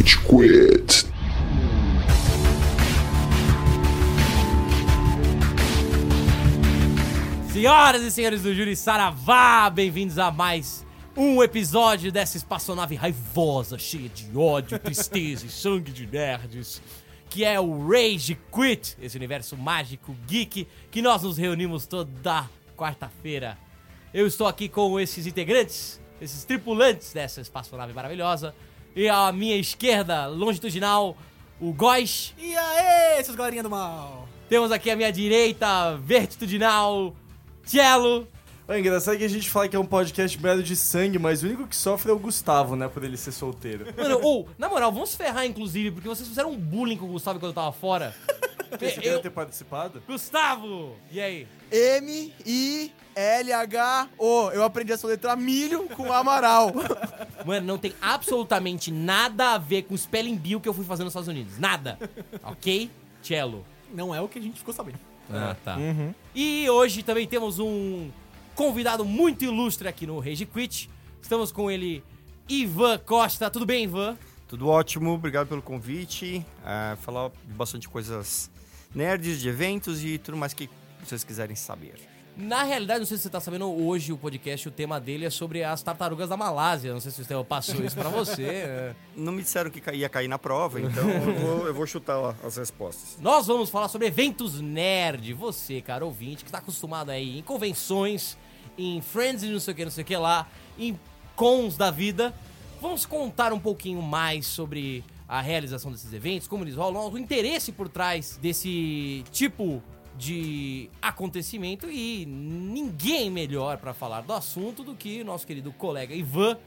Rage Quit. Senhoras e senhores do Júri Saravá, bem-vindos a mais um episódio dessa espaçonave raivosa, cheia de ódio, tristeza e sangue de nerds, que é o Rage Quit, esse universo mágico, geek, que nós nos reunimos toda quarta-feira. Eu estou aqui com esses integrantes, esses tripulantes dessa espaçonave maravilhosa, e à minha esquerda, longitudinal, o Góis. E aí, seus galerinha do mal? Temos aqui à minha direita, vertitudinal, Cello. É engraçado que a gente fala que é um podcast merda de sangue, mas o único que sofre é o Gustavo, né? Por ele ser solteiro. Mano, ou, na moral, vamos ferrar, inclusive, porque vocês fizeram um bullying com o Gustavo quando eu tava fora. Você queria eu... ter participado? Gustavo! E aí? M-I-L-H-O. Eu aprendi a soletrar milho com Amaral. Mano, não tem absolutamente nada a ver com o Spelling Bill que eu fui fazer nos Estados Unidos. Nada. Ok? Cello. Não é o que a gente ficou sabendo. Ah, tá. E hoje também temos um convidado muito ilustre aqui no Rage Quit. Estamos com ele, Ivan Costa. Tudo bem, Ivan? Tudo ótimo, obrigado pelo convite. É, falar de bastante coisas nerds, de eventos e tudo mais que vocês quiserem saber. Na realidade, não sei se você tá sabendo, hoje o podcast, o tema dele é sobre as tartarugas da Malásia. Não sei se o Estevão passou isso pra você. é. Não me disseram que ia cair na prova, então eu vou, eu vou chutar lá as respostas. Nós vamos falar sobre eventos nerd. Você, cara ouvinte, que tá acostumado aí em convenções, em friends e não sei o que, não sei o que lá, em cons da vida. Vamos contar um pouquinho mais sobre a realização desses eventos, como eles rolam, o interesse por trás desse tipo de acontecimento e ninguém melhor pra falar do assunto do que o nosso querido colega Ivan.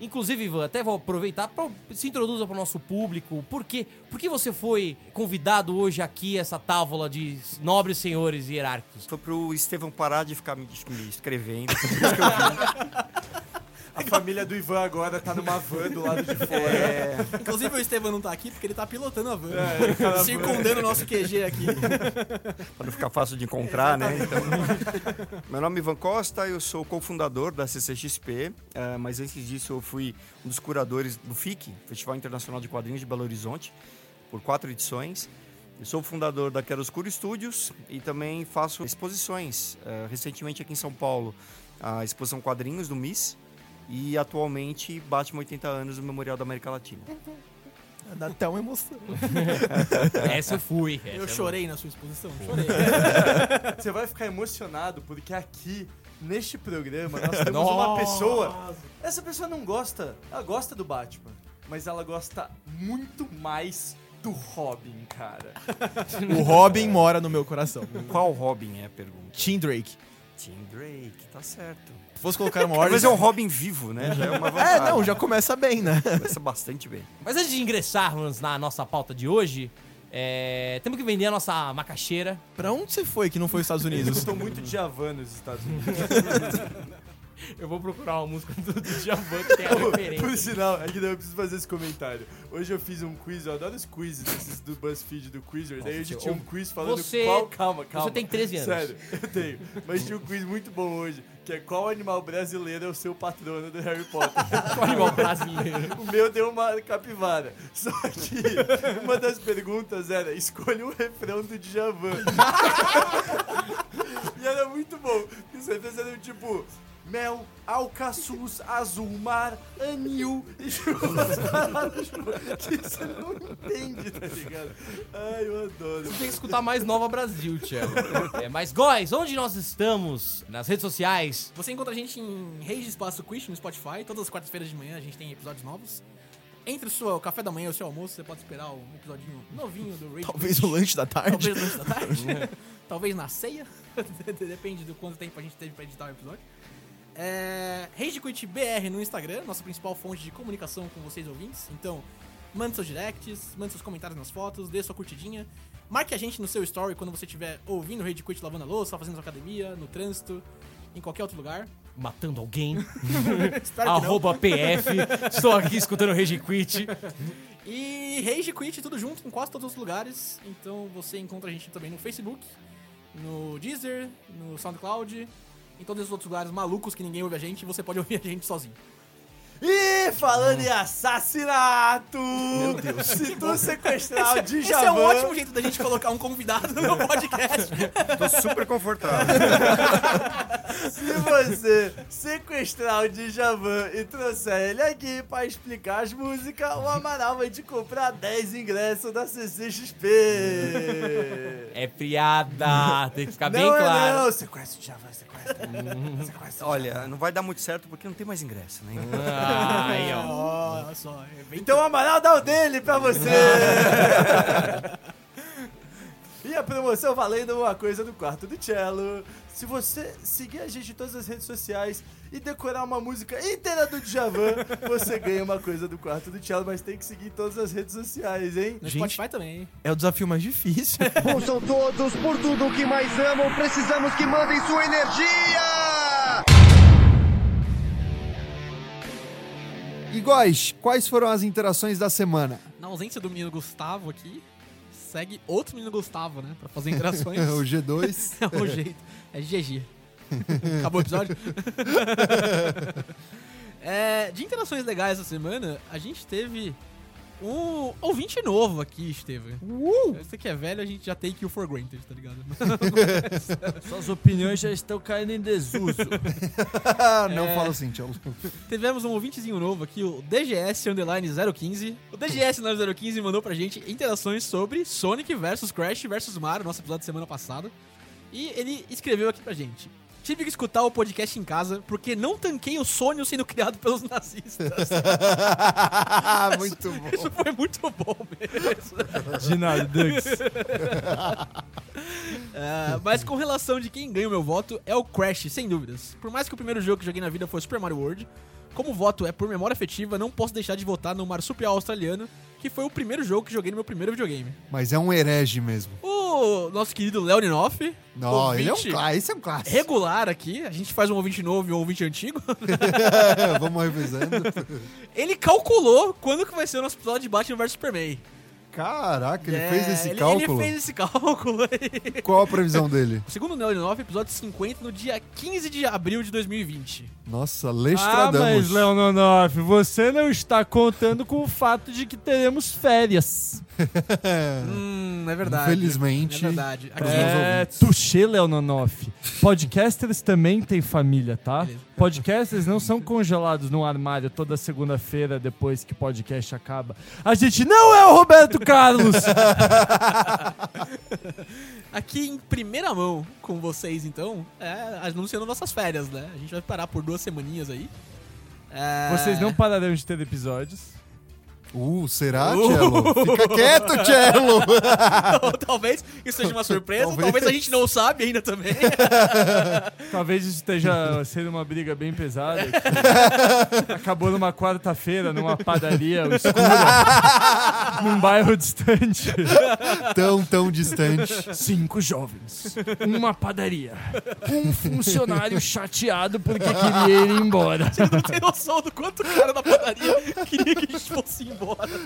Inclusive, Ivan, até vou aproveitar para se introduza para o nosso público. Por quê? Por que você foi convidado hoje aqui essa távola de nobres senhores hierárquicos? Foi pro Estevão parar de ficar me, me escrevendo. A família do Ivan agora tá numa van do lado de fora. É, Inclusive o Estevam não tá aqui porque ele tá pilotando a van. É, ele tá circundando o nosso QG aqui. para não ficar fácil de encontrar, né? Então, meu nome é Ivan Costa, eu sou cofundador da CCXP, eh, mas antes disso eu fui um dos curadores do FIC, Festival Internacional de Quadrinhos de Belo Horizonte, por quatro edições. Eu sou fundador da Queroscuro Studios e também faço exposições. Eh, recentemente aqui em São Paulo, a exposição Quadrinhos do MIS e atualmente Batman 80 anos do Memorial da América Latina. Dá até uma emoção. Essa eu fui. essa Eu vou. chorei na sua exposição. Chorei. Você vai ficar emocionado porque aqui, neste programa, nós temos uma Nossa. pessoa. Essa pessoa não gosta. Ela gosta do Batman, mas ela gosta muito mais do Robin, cara. O Robin mora no meu coração. Qual Robin é a pergunta? Tim Drake. Tim Drake, tá certo. Se fosse colocar uma ordem. Mas é um Robin vivo, né? Já é uma É, não, já começa bem, né? Começa bastante bem. Mas antes de ingressarmos na nossa pauta de hoje, é, temos que vender a nossa macaxeira. Pra onde você foi que não foi os Estados Eu Unidos? estou muito Djavan nos Estados Unidos. Eu vou procurar uma música do, do Djavan que tem a Por referência. sinal, aqui não, eu preciso fazer esse comentário. Hoje eu fiz um quiz, eu adoro os quizzes desses do BuzzFeed, do Quizzer. Daí hoje você- tinha um quiz falando você- qual... Calma, calma. você tem 13 anos. Sério, eu tenho. Mas tinha um quiz muito bom hoje, que é qual animal brasileiro é o seu patrono do Harry Potter. Qual animal brasileiro? o meu deu uma capivara. Só que uma das perguntas era, escolha um refrão do Djavan. e era muito bom. Porque certeza era tipo... Mel, alcaçuz, azul mar, anil. E paradas, que você não entende, tá ligado? Ai, eu adoro. Você tem que escutar mais Nova Brasil, Thiago. É, mas, Góis, onde nós estamos? Nas redes sociais. Você encontra a gente em Rage Espaço Quiz no Spotify. Todas as quartas-feiras de manhã a gente tem episódios novos. Entre o seu café da manhã e o seu almoço, você pode esperar um episodinho novinho do Rage Talvez o lanche da tarde. Talvez no lanche da tarde. Talvez na ceia. Depende do quanto tempo a gente teve pra editar o episódio. É, Rage Quit BR no Instagram, nossa principal fonte de comunicação com vocês ouvintes. Então, mande seus directs, mande seus comentários nas fotos, dê sua curtidinha. Marque a gente no seu story quando você estiver ouvindo Rage Quit lavando a louça, fazendo sua academia, no trânsito, em qualquer outro lugar. Matando alguém. Arroba PF. Estou aqui escutando o Rage Quit. E Rage Quit, tudo junto, em quase todos os lugares. Então você encontra a gente também no Facebook, no Deezer, no SoundCloud, em todos esses outros lugares malucos que ninguém ouve a gente, você pode ouvir a gente sozinho. E falando em assassinato, Meu Deus. se tu sequestrar o Esse Djavan... é um ótimo jeito da gente colocar um convidado no meu podcast. Tô super confortável. Se você sequestrar o Djavan e trouxer ele aqui pra explicar as músicas, o Amaral vai te comprar 10 ingressos da CCXP. É piada, tem que ficar bem não, é claro. não, sequestra o Djavan, sequestra. sequestra o Olha, não vai dar muito certo porque não tem mais ingresso, né? Ai, ó. Olha só, é bem Então o Amaral dá o dele pra você. e a promoção valendo uma coisa do quarto do cello. Se você seguir a gente em todas as redes sociais e decorar uma música inteira do Djavan, você ganha uma coisa do quarto do cello, mas tem que seguir em todas as redes sociais, hein? No Gente. Spotify também, hein? É o desafio mais difícil. Ouçam todos por tudo que mais amam. Precisamos que mandem sua energia! E Góis, quais foram as interações da semana? Na ausência do menino Gustavo aqui, segue outro menino Gustavo, né? Pra fazer interações. o G2. É o jeito. É GG. Acabou o episódio? É, de interações legais essa semana, a gente teve um ouvinte novo aqui, Estevam. Uh! Você que é velho, a gente já take you for granted, tá ligado? Suas opiniões já estão caindo em desuso. Não É. fala assim, Tchelo. Tivemos um ouvintezinho novo aqui, o DGS Underline 015. O DGS Underline 015 mandou pra gente interações sobre Sonic vs Crash vs Mario, nosso episódio de semana passada. E ele escreveu aqui pra gente. Tive que escutar o podcast em casa porque não tanquei o sonho sendo criado pelos nazistas. Muito bom. Isso foi muito bom mesmo. De nada, Dux. É, mas com relação de quem ganha o meu voto, é o Crash, sem dúvidas. Por mais que o primeiro jogo que joguei na vida foi Super Mario World, como o voto é por memória afetiva, não posso deixar de votar no Marsupial Australiano, que foi o primeiro jogo que joguei no meu primeiro videogame. Mas é um herege mesmo. O nosso querido Leoninoff, Não, ele é um clássico. Esse é um clássico. regular aqui, a gente faz um ouvinte novo e um ouvinte antigo, Vamos revisando. ele calculou quando que vai ser o nosso episódio de Batman vs Superman. Caraca, ele É, fez esse ele- cálculo. Ele fez esse cálculo aí. Qual a previsão dele? Segundo o Leoninoff, episódio 50 no dia 15 de abril de 2020. Nossa, Ah, Lestradamos. mas, Leononoff, você não está contando com o fato de que teremos férias. Hum, é verdade. Infelizmente. É verdade. Aqui, É, touché, Leononoff. Podcasters também têm família, tá? Beleza. Podcasters não são congelados no armário toda segunda-feira depois que o podcast acaba. A gente não é o Roberto Carlos! aqui em primeira mão com vocês, então, é, anunciando nossas férias, né? A gente vai parar por duas semaninhas aí. É, Vocês não pararão de ter episódios. Uh, será, Uh. Cello? Fica quieto, Cello! Talvez isso seja uma surpresa, Talvez. talvez. a gente não sabe ainda também. Talvez isso esteja sendo uma briga bem pesada. acabou numa quarta-feira, numa padaria escura, num bairro distante. tão, tão distante. Cinco jovens, uma padaria, um funcionário chateado porque queria ir embora. Não tem noção do quanto o cara da padaria queria que a gente fosse embora.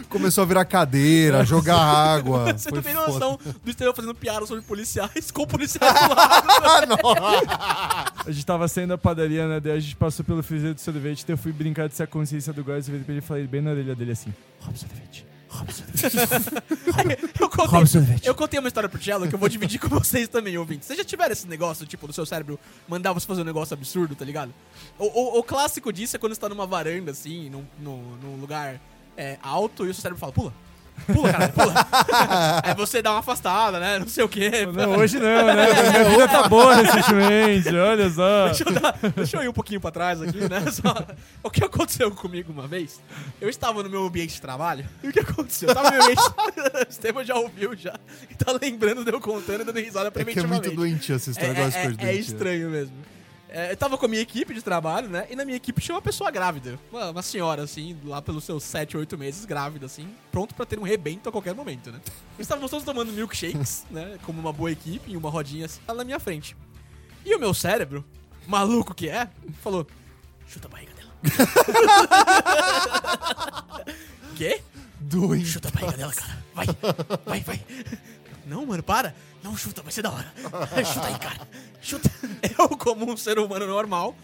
Começou a virar cadeira, jogar água. Você Foi não tem foda. noção do Estevão fazendo piada sobre policiais com policiais do lado. A gente tava saindo da padaria, né? Daí a gente passou pelo freezer do sorvete, daí eu fui brincar de ser a consciência do pra ele e falei bem na orelha dele assim: Rouba sorvete, rouba sorvete. Eu contei, eu contei uma história pro Cello que eu vou dividir com vocês também, ouvintes. Vocês já tiveram esse negócio, tipo, do seu cérebro mandar você fazer um negócio absurdo, tá ligado? O, o- o clássico disso é quando você tá numa varanda, assim, num, num, num lugar é, alto e o seu cérebro fala, pula. Pula, cara, pula. Aí você dá uma afastada, né? Não sei o quê. Não, hoje não, né? Minha vida tá boa recentemente, olha só. Deixa eu, dar- deixa eu ir um pouquinho pra trás aqui, né? Só- o que aconteceu comigo uma vez? Eu estava no meu ambiente de trabalho. E o que aconteceu? Eu tava no meu ambiente. o Estevam já ouviu já. E tá lembrando de eu contando e dando risada É que é muito doentio essa É, história. é- é- é doentia. estranho mesmo. É, eu tava com a minha equipe de trabalho, né? E na minha equipe tinha uma pessoa grávida. Uma, uma senhora, assim, lá pelos seus 7, 8 meses, grávida, assim, pronto pra ter um rebento a qualquer momento, né? Estávamos todos tomando milkshakes, né? Como uma boa equipe, em uma rodinha assim, ela na minha frente. E o meu cérebro, maluco que é, falou: chuta a barriga dela. Quê? Doente. Chuta a barriga dela, cara. Vai, vai, vai. Não, mano, para. Não chuta, vai ser da hora. Chuta aí, cara. Chuta. Eu, como um ser humano normal,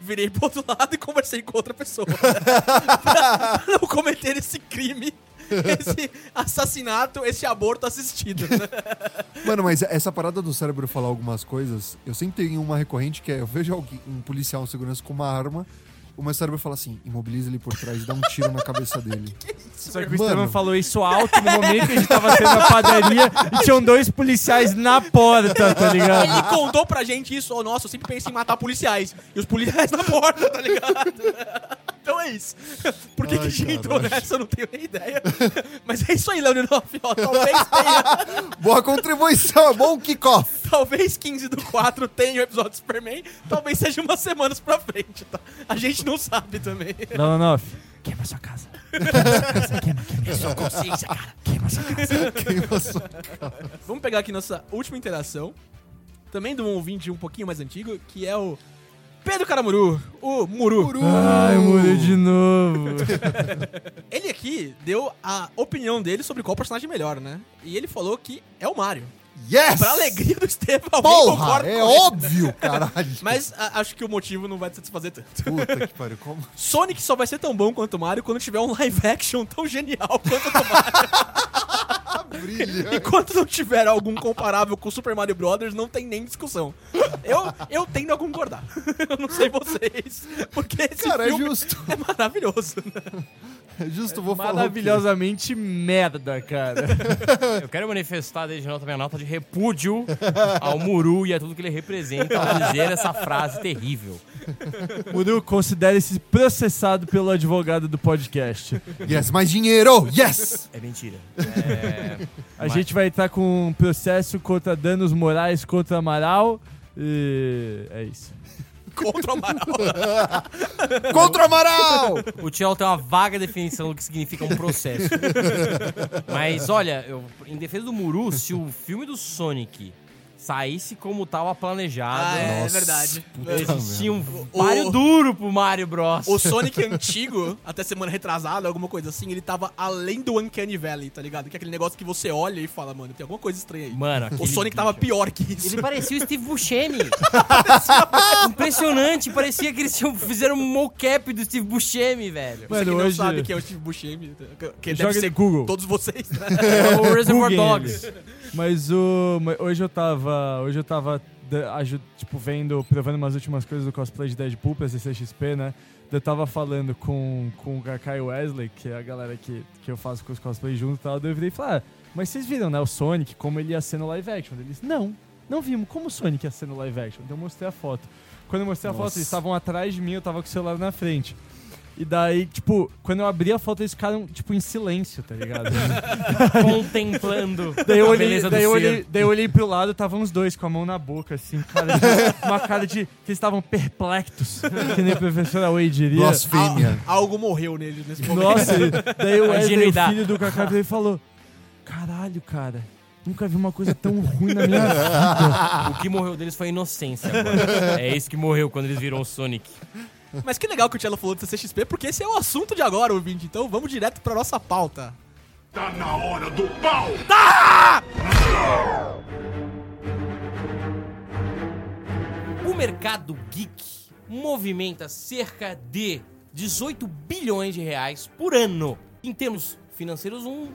virei pro outro lado e conversei com outra pessoa. pra não cometer esse crime, esse assassinato, esse aborto assistido. Mano, mas essa parada do cérebro falar algumas coisas, eu sempre tenho uma recorrente que é: eu vejo alguém, um policial, um segurança com uma arma, o meu cérebro fala assim: imobiliza ele por trás e dá um tiro na cabeça dele. Só que o Mano. Estevam falou isso alto no momento que a gente tava tendo a padaria e tinham dois policiais na porta, tá ligado? Ele contou pra gente isso. Oh, nossa, eu sempre pensei em matar policiais. E os policiais na porta, tá ligado? Então é isso. Por que, Ai, que a gente entrou nessa? Eu não tenho nem ideia. Mas é isso aí, Leoninoff. Ó, talvez tenha. Boa contribuição, é bom kickoff. Talvez 15 do 4 tenha o episódio do Superman. Talvez seja umas semanas pra frente, tá? A gente não sabe também. Lanonoff, queima sua casa. É sua consciência, cara. Queima sua casa. Queima sua- Vamos pegar aqui nossa última interação. Também de um ouvinte um pouquinho mais antigo, que é o Pedro Caramuru. O Muru. Ai, morri de novo. Ele aqui deu a opinião dele sobre qual personagem melhor, né? E ele falou que é o Mario. Yes! Pra alegria do Estevam, alguém Porra, concorda é óbvio, caralho. Mas a- acho que o motivo não vai te satisfazer tanto. Puta que pariu, como? Sonic só vai ser tão bom quanto o Mario quando tiver um live action tão genial quanto o Mario. Brilha. Enquanto não tiver algum comparável com o Super Mario Brothers, não tem nem discussão. Eu, eu tendo a concordar. Eu não sei vocês. Porque esse Cara, é filme justo. é maravilhoso. né? Justo, vou falar. Maravilhosamente merda, cara. Eu quero manifestar desde já minha nota de repúdio ao Muru e a tudo que ele representa ao dizer essa frase terrível. Muru, considere-se processado pelo advogado do podcast. Yes, mais dinheiro! Yes! É mentira. É... A gente vai entrar com um processo contra danos morais contra Amaral. E é isso. Contra o Amaral. Contra o Amaral! O Tchelo tem uma vaga definição do que significa um processo. Mas olha, eu- em defesa do Muru, se o filme do Sonic saísse como tava planejado, Ah, é Nossa, verdade. puta existia um páreo duro pro Mario Bros. O Sonic antigo, até semana retrasada, alguma coisa assim, ele tava além do Uncanny Valley, tá ligado? Que é aquele negócio que você olha e fala, mano, tem alguma coisa estranha aí. Mano, o Sonic tava pior que isso. Ele parecia o Steve Buscemi. Impressionante, parecia que eles fizeram um mocap do Steve Buscemi, velho. Você que Mano, não hoje- sabe quem é o Steve Buscemi, que- Joga deve ser Google. todos vocês, né? É o Reservoir Dogs. Mas o. Hoje eu tava. Hoje eu tava. Tipo, vendo, provando umas últimas coisas do cosplay de Deadpool pra CCXP, né? Eu tava falando com, com o Kakai Wesley, que é a galera que, que eu faço com os cosplays junto e tal. daí Eu virei e falei, ah, mas vocês viram, né? O Sonic, como ele ia ser no live action? Eles, não, não vimos. Como o Sonic ia ser no live action? Então eu mostrei a foto. Quando eu mostrei a foto, Nossa. eles estavam atrás de mim, eu tava com o celular na frente. E daí, tipo, quando eu abri a foto, eles ficaram, tipo, em silêncio, tá ligado? Contemplando Daí eu a olhei, daí eu olhei, daí eu olhei pro lado, estavam os dois com a mão na boca, assim, cara de- uma cara de que eles estavam perplexos, que nem a professora Way diria. Blasfêmia. Al- algo morreu nele nesse momento. Nossa, daí o Wesley, o filho do Kaká, veio e falou: Caralho, cara, nunca vi uma coisa tão ruim na minha vida. O que morreu deles foi a inocência agora. É isso que morreu quando eles viram o Sonic. Mas que legal que o Tchelo falou do CCXP, porque esse é o assunto de agora, ouvinte. Então vamos direto pra nossa pauta. Tá na hora do pau! O mercado geek movimenta cerca de 18 bilhões de reais por ano. Em termos financeiros, um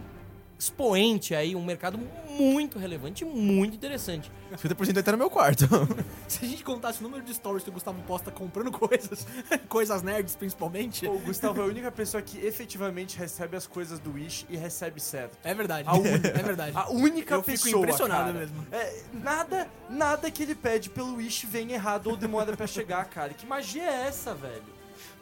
expoente aí, um mercado muito relevante e muito interessante. 50% tá no meu quarto. Se a gente contasse o número de stories que o Gustavo posta comprando coisas, coisas nerds principalmente, O Gustavo é a única pessoa que efetivamente recebe as coisas do Wish e recebe certo. é verdade. A única. É verdade. A única Eu fico pessoa, impressionado cara. mesmo. É, nada, nada que ele pede pelo Wish vem errado ou demora pra chegar, cara. Que magia é essa, velho?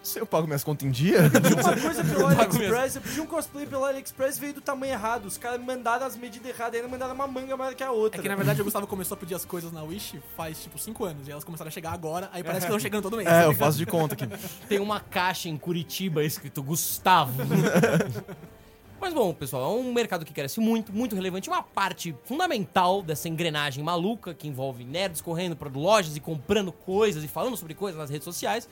Se eu pago minhas contas em dia, Eu uma coisa pelo AliExpress, eu pedi um cosplay pelo AliExpress veio do tamanho errado. Os caras mandaram as medidas erradas, ainda mandaram uma manga maior que a outra. É que na verdade o Gustavo começou a pedir as coisas na Wish faz tipo 5 anos e elas começaram a chegar agora, aí parece que estão chegando todo mês. tá é, eu ligado? faço de conta que Tem uma caixa em Curitiba escrito Gustavo. Mas bom, pessoal, é um mercado que cresce muito, muito relevante. Uma parte fundamental dessa engrenagem maluca que envolve nerds correndo para lojas e comprando coisas e falando sobre coisas nas redes sociais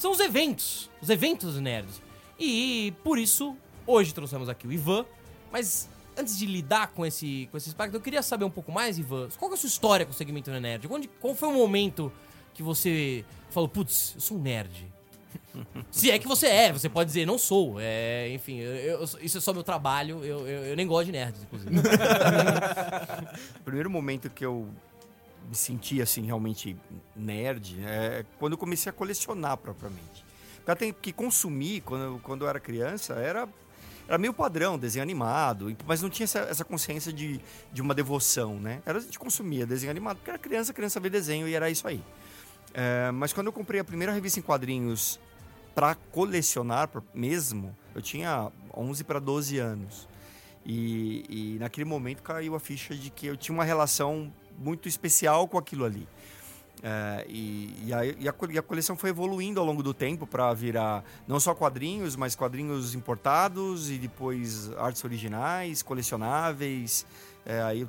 são os eventos. Os eventos nerds. E por isso, hoje trouxemos aqui o Ivan. Mas antes de lidar com esse, com esse aspecto, eu queria saber um pouco mais, Ivan. Qual é a sua história com o segmento nerd? Onde, qual foi o momento que você falou, putz, eu sou um nerd? Se é que você é, você pode dizer, não sou. É, enfim, eu- eu- isso é só meu trabalho, eu- eu nem gosto de nerds, inclusive. O primeiro momento que eu me senti assim realmente nerd é quando eu comecei a colecionar propriamente. Porque até que consumir quando, quando eu era criança era era meio padrão, desenho animado, mas não tinha essa, essa consciência de, de uma devoção, né? Era a gente consumia desenho animado porque era criança, criança vê desenho e era isso aí. É, mas quando eu comprei a primeira revista em quadrinhos para colecionar mesmo, eu tinha 11 para 12 anos. E, e naquele momento caiu a ficha de que eu tinha uma relação muito especial com aquilo ali. É, e, e, a, e a e a coleção foi evoluindo ao longo do tempo para virar não só quadrinhos, mas quadrinhos importados e depois artes originais, colecionáveis. É, aí eu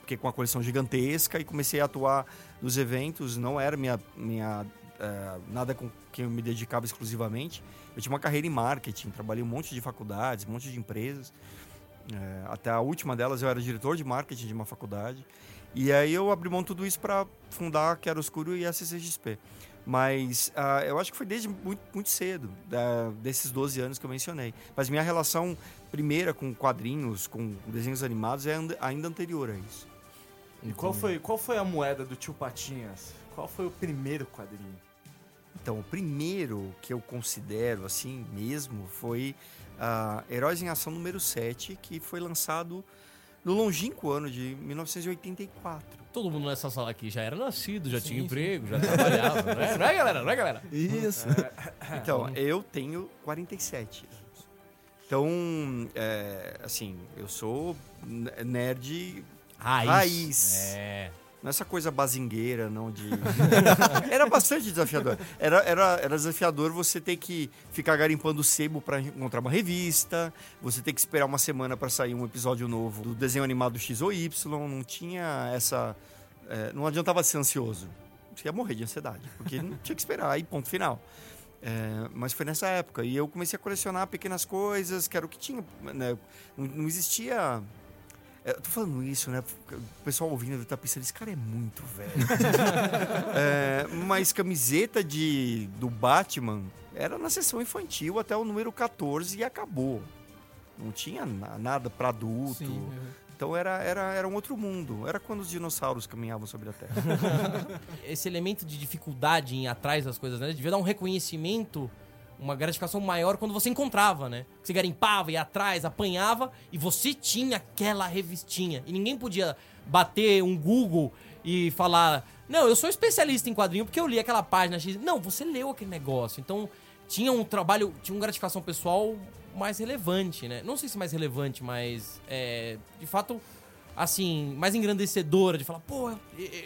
fiquei com uma coleção gigantesca e comecei a atuar nos eventos. Não era minha, minha é, nada com que eu me dedicava exclusivamente. Eu tinha uma carreira em marketing, trabalhei um monte de faculdades, um monte de empresas. É, até a última delas eu era diretor de marketing de uma faculdade. E aí eu abri mão de tudo isso para fundar a Quero Escuro e a CCXP. Mas ah, eu acho que foi desde muito, muito cedo, da- desses 12 anos que eu mencionei. Mas minha relação primeira com quadrinhos, com desenhos animados, é ainda anterior a isso. E qual foi, qual foi a moeda do tio Patinhas? Qual foi o primeiro quadrinho? Então, o primeiro que eu considero assim mesmo foi ah, Heróis em Ação número 7, que foi lançado no longínquo ano de 1984. Todo mundo nessa sala aqui já era nascido, já tinha emprego, já trabalhava, não é? Não é, galera? Não é, galera? Isso. Então, eu tenho 47 anos. Então, é, assim, eu sou nerd Raiz. Raiz. É. É essa coisa bazingueira, não de. era bastante desafiador. Era, era, era desafiador você ter que ficar garimpando sebo para encontrar uma revista, você ter que esperar uma semana para sair um episódio novo do desenho animado X ou Y. Não tinha essa. é, não adiantava ser ansioso. Você ia morrer de ansiedade, porque não tinha que esperar, aí ponto final. É, mas foi nessa época. E eu comecei a colecionar pequenas coisas, que era o que tinha. né? Não, não existia. É, Eu tô falando isso, né? O pessoal ouvindo tá pensando, esse cara é muito velho. É, mas camiseta de, do Batman era na sessão infantil até o número 14 e acabou. Não tinha na- nada para adulto. Sim, uhum. Então era, era, era um outro mundo. Era quando os dinossauros caminhavam sobre a Terra. Esse elemento de dificuldade em ir atrás das coisas, né? Devia dar um reconhecimento, uma gratificação maior quando você encontrava, né? Você garimpava, ia atrás, apanhava e você tinha aquela revistinha. E ninguém podia bater um Google e falar: Não, eu sou especialista em quadrinho porque eu li aquela página X. Não, você leu aquele negócio. Então tinha um trabalho, tinha uma gratificação pessoal mais relevante, né? Não sei se mais relevante, mas é, de fato, assim, mais engrandecedora de falar, pô, eu,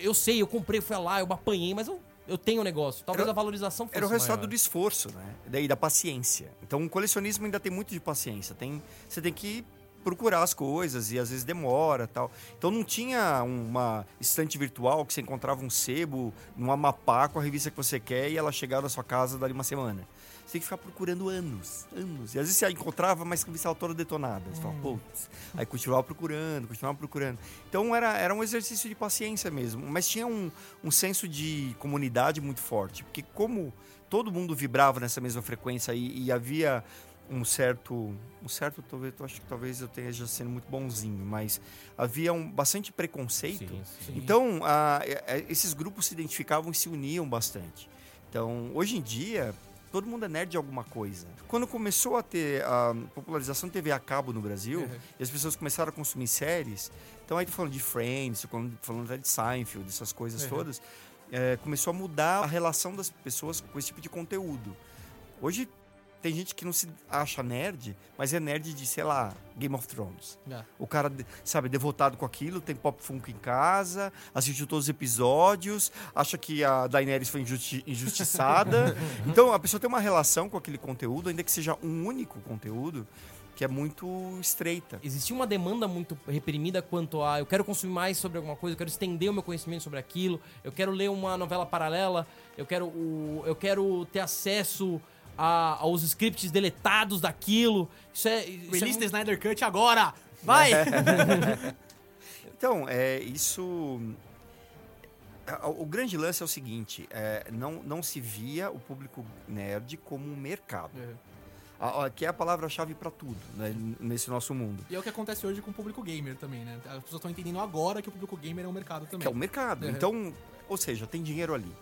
eu sei, eu comprei, fui lá, eu apanhei, mas eu, eu tenho o negócio. Talvez Era- a valorização fosse Era o resultado maior. do esforço, né? Daí da paciência. Então, o colecionismo ainda tem muito de paciência. Tem, você tem que procurar as coisas e às vezes demora tal. Então não tinha uma estante virtual que você encontrava um sebo num Amapá com a revista que você quer e ela chegava na sua casa dali uma semana. Você tem que ficar procurando anos, anos. E às vezes você a encontrava, mas a revista estava toda detonada. Você fala, putz. Aí continuava procurando, continuava procurando. Então era, era um exercício de paciência mesmo. Mas tinha um, um senso de comunidade muito forte. Porque como todo mundo vibrava nessa mesma frequência e, e havia um certo um certo talvez eu acho que talvez eu esteja sendo muito bonzinho mas havia um bastante preconceito Sim, sim. então a- é- é- esses grupos se identificavam e se uniam bastante então hoje em dia todo mundo é nerd de alguma coisa. Quando começou a ter a popularização de TV a cabo no Brasil e as pessoas começaram a consumir séries então aí tô falando de Friends falando, falando até de Seinfeld essas coisas todas é, começou a mudar a relação das pessoas com esse tipo de conteúdo. Hoje tem gente que não se acha nerd, mas é nerd de, sei lá, Game of Thrones. É. O cara, sabe, devotado com aquilo, tem pop funk em casa, assistiu todos os episódios, acha que a Daenerys foi injusti- injustiçada. então a pessoa tem uma relação com aquele conteúdo, ainda que seja um único conteúdo, que é muito estreita. Existia uma demanda muito reprimida quanto a eu quero consumir mais sobre alguma coisa, eu quero estender o meu conhecimento sobre aquilo, eu quero ler uma novela paralela, eu quero, o, eu quero ter acesso a- aos scripts deletados daquilo. Isso é. Isso é Release the muito- Snyder Cut agora! Vai! Então, é, isso. o grande lance é o seguinte: é, não, não se via o público nerd como um mercado. A- a- que é a palavra-chave para tudo né, nesse nosso mundo. E é o que acontece hoje com o público gamer também, né? As pessoas estão entendendo agora que o público gamer é um mercado também. Que é o mercado. Uhum. Então, ou seja, tem dinheiro ali.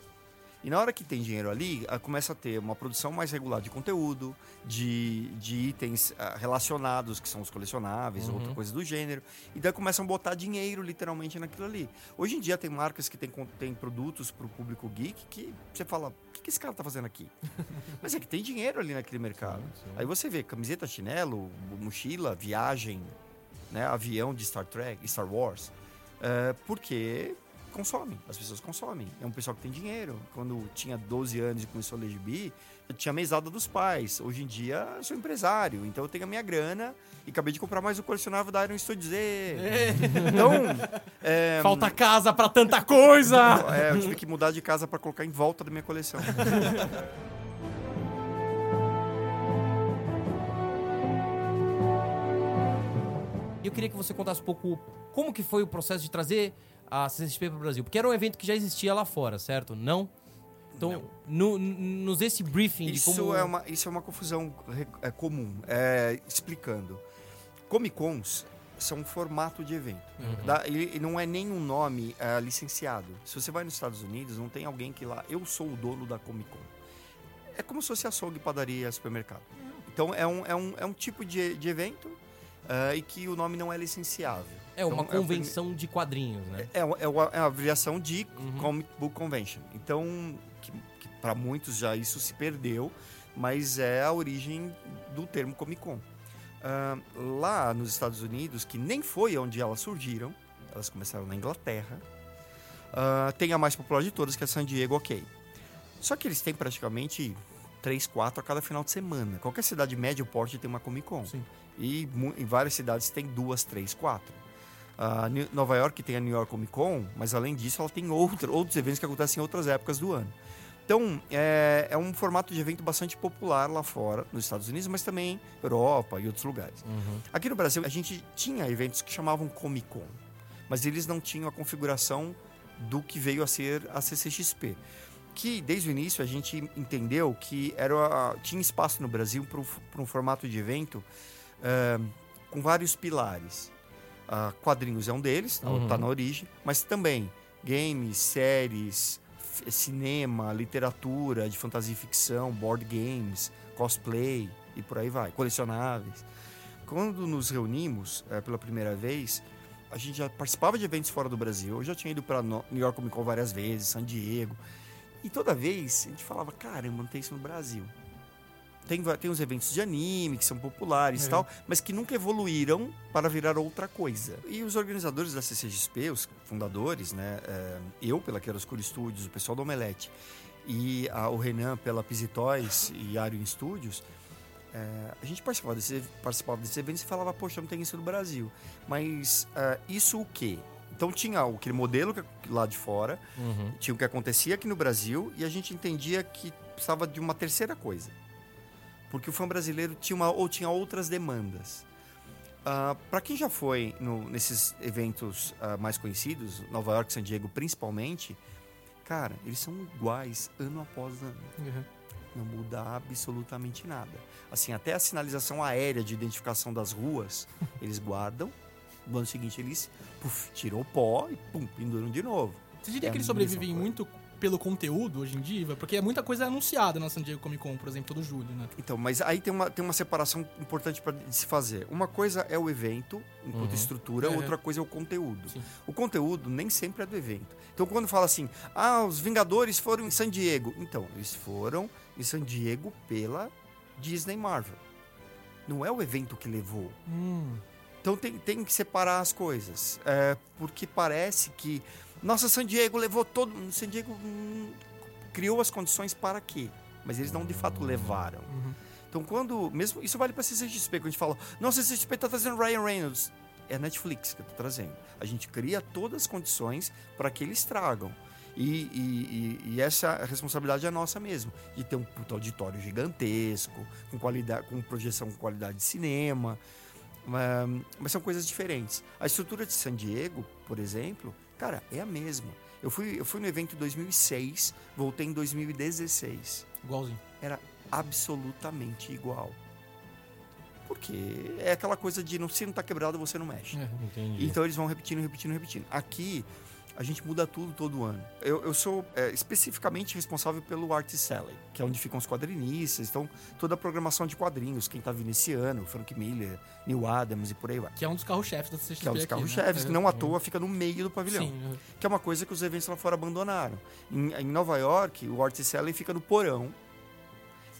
E na hora que tem dinheiro ali, começa a ter uma produção mais regular de conteúdo, de, de itens ah, relacionados, que são os colecionáveis, Uhum. outra coisa do gênero. E daí começam a botar dinheiro literalmente naquilo ali. Hoje em dia tem marcas que têm, têm produtos para o público geek que você fala, o que, que esse cara tá fazendo aqui? Mas é que tem dinheiro ali naquele mercado. Aí você vê camiseta, chinelo, mochila, viagem, né, avião de Star Trek, Star Wars. É, porque consomem, as pessoas consomem. É um pessoal que tem dinheiro. Quando tinha 12 anos e começou a ler gibi, eu tinha mesada dos pais. Hoje em dia, eu sou empresário, então eu tenho a minha grana e acabei de comprar mais o colecionável da Iron Studio Z. Então, é, Falta casa pra tanta coisa! é, eu tive que mudar de casa para colocar em volta da minha coleção. E eu queria que você contasse um pouco como que foi o processo de trazer a CCXP para o Brasil. Porque era um evento que já existia lá fora, certo? Não? Então, no- nos esse briefing de Isso, como... é uma, isso é uma confusão é, comum. É, explicando. Comic Cons são um formato de evento. Da- e, e não é nem um nome é, licenciado. Se você vai nos Estados Unidos, não tem alguém que lá... Eu sou o dono da Comic Con. É como se fosse açougue, padaria, supermercado. Então, é um, é um, é um tipo de, de evento é, e que o nome não é licenciável. É uma Então, é convenção de quadrinhos, né? É, é, uma- é a abreviação de Uhum. Comic Book Convention. Então, que, para muitos já isso se perdeu, mas é a origem do termo Comic Con. Ah, lá nos Estados Unidos, que nem foi onde elas surgiram, elas começaram na Inglaterra, ah, tem a mais popular de todas, que é San Diego, ok. Só que eles têm praticamente três, quatro a cada final de semana. Qualquer cidade médio porte tem uma Comic Con. Sim. E em várias cidades tem duas, três, quatro. Ni- Nova York tem a New York Comic Con, mas além disso ela tem outra, outros eventos que acontecem em outras épocas do ano. Então, é, é um formato de evento bastante popular lá fora, nos Estados Unidos, mas também Europa e outros lugares. Aqui no Brasil, a gente tinha eventos que chamavam Comic Con, mas eles não tinham a configuração do que veio a ser a CCXP. Que desde o início a gente entendeu que era, tinha espaço no Brasil para um formato de evento eh, com vários pilares. Ah, quadrinhos é um deles, está Uhum. na origem, mas também games, séries, cinema, literatura de fantasia e ficção, board games, cosplay e por aí vai, colecionáveis. Quando nos reunimos eh, pela primeira vez, a gente já participava de eventos fora do Brasil. Eu já tinha ido para New York Comic Con várias vezes, San Diego. E toda vez a gente falava: caramba, não tem isso no Brasil. Tem, tem uns eventos de anime que são populares e tal, mas que nunca evoluíram para virar outra coisa. E os organizadores da CCXP, os fundadores, né? eh, eu pela Chiaroscuro Studios, o pessoal do Omelete e a- o Renan pela Toys e Arion Studios, é, a gente participava desse, participava desses eventos e falava, poxa, não tem isso no Brasil. Mas é, isso o quê? Então tinha aquele modelo lá de fora, Uhum. tinha o que acontecia aqui no Brasil e a gente entendia que precisava de uma terceira coisa. Porque o fã brasileiro tinha uma, ou tinha outras demandas. Para quem já foi no- nesses eventos ah, mais conhecidos, Nova York, San Diego principalmente, cara, eles são iguais ano após ano Uhum. não muda absolutamente nada. Assim, até a sinalização aérea de identificação das ruas, eles guardam. No ano seguinte, eles puf, tiram o pó e pum, penduram de novo. Você diria É que eles sobrevivem muito pelo conteúdo hoje em dia? Porque é muita coisa anunciada na San Diego Comic Con, por exemplo, todo julho, né? Então, mas aí tem uma, tem uma separação importante para se fazer. Uma coisa é o evento, enquanto Uhum. estrutura, Uhum. outra coisa é o conteúdo. Sim. O conteúdo nem sempre é do evento. Então, quando fala assim, ah, os Vingadores foram em San Diego. Então, eles foram em San Diego pela Disney Marvel. Não é o evento que levou. Hum. Então tem, tem que separar as coisas. É, porque parece que. Nossa, San Diego levou todo. San Diego hum, criou as condições para quê? Mas eles não de fato levaram. Então quando. Mesmo, isso vale para CCXP, quando a gente fala, nossa, CCXP tá trazendo Ryan Reynolds. É a Netflix que tá trazendo. A gente cria todas as condições para que eles tragam. E, e- e- e essa responsabilidade é nossa mesmo, de ter um puta auditório gigantesco, com qualidade, com projeção com qualidade de cinema. Mas, mas são coisas diferentes. A estrutura de San Diego, por exemplo, cara, é a mesma. Eu fui, eu fui no evento em 2006, voltei em 2016. Igualzinho. Era absolutamente igual. Porque é aquela coisa de não, se não tá quebrado, você não mexe. É. Entendi. Então eles vão repetindo, repetindo, repetindo. Aqui, a gente muda tudo todo ano. Eu, eu sou é, especificamente responsável pelo Art Selling, que é onde ficam os quadrinistas. Então, toda a programação de quadrinhos, quem tá vindo esse ano, Frank Miller, Neil Adams e por aí vai. Que é um dos carros-chefes da CXP Que é um dos carros-chefes, né? que não à toa fica no meio do pavilhão. Sim, Que é uma coisa que os eventos lá fora abandonaram. Em, em Nova York, o Art Selling fica no porão.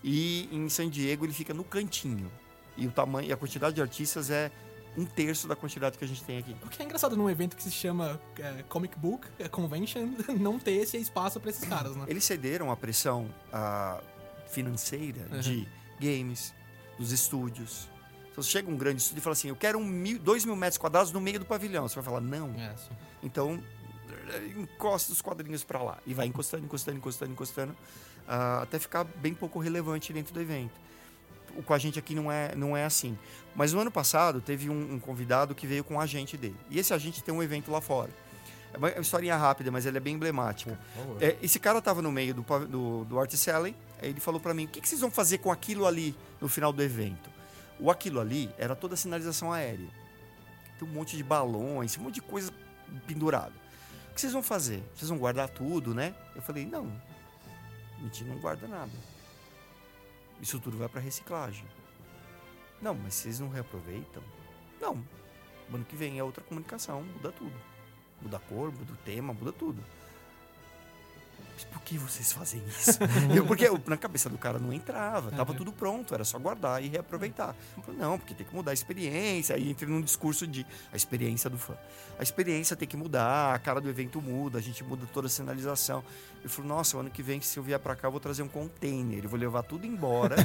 E em San Diego, ele fica no cantinho. E o tamanho, e a quantidade de artistas é um terço da quantidade que a gente tem aqui. O que é engraçado num evento que se chama é, Comic Book é, Convention não ter esse espaço pra esses caras, né? Eles cederam a pressão ah, financeira Uhum. de games, dos estúdios. Então, você chega um grande estúdio e fala assim: Eu quero um mil, dois mil metros quadrados no meio do pavilhão. Você vai falar: Não. É. Então, encosta os quadrinhos pra lá. E vai encostando, encostando, encostando, encostando, ah, até ficar bem pouco relevante dentro do evento. O com a gente aqui não é, não é assim. Mas no ano passado, teve um, um convidado que veio com um agente dele. E esse agente tem um evento lá fora. É uma historinha rápida, mas ela é bem emblemática. É, esse cara tava no meio do, do, do Art Selling, aí ele falou pra mim, o que, que vocês vão fazer com aquilo ali no final do evento? O aquilo ali era toda a sinalização aérea. Tem um monte de balões, um monte de coisa pendurada. O que vocês vão fazer? Vocês vão guardar tudo, né? Eu falei, não, a gente não guarda nada. Isso tudo vai para reciclagem. Não, mas vocês não reaproveitam? Não. Ano que vem é outra comunicação, muda tudo. Muda a cor, muda o tema, muda tudo. Mas por que vocês fazem isso? Eu- porque eu- na cabeça do cara não entrava, tava tudo pronto, era só guardar e reaproveitar. Falei, não, porque tem que mudar a experiência. Aí entra num discurso de a experiência do fã. A experiência tem que mudar, a cara do evento muda, a gente muda toda a sinalização. Eu falei, nossa, o ano que vem, se eu vier pra cá, eu vou trazer um container, eu vou levar tudo embora.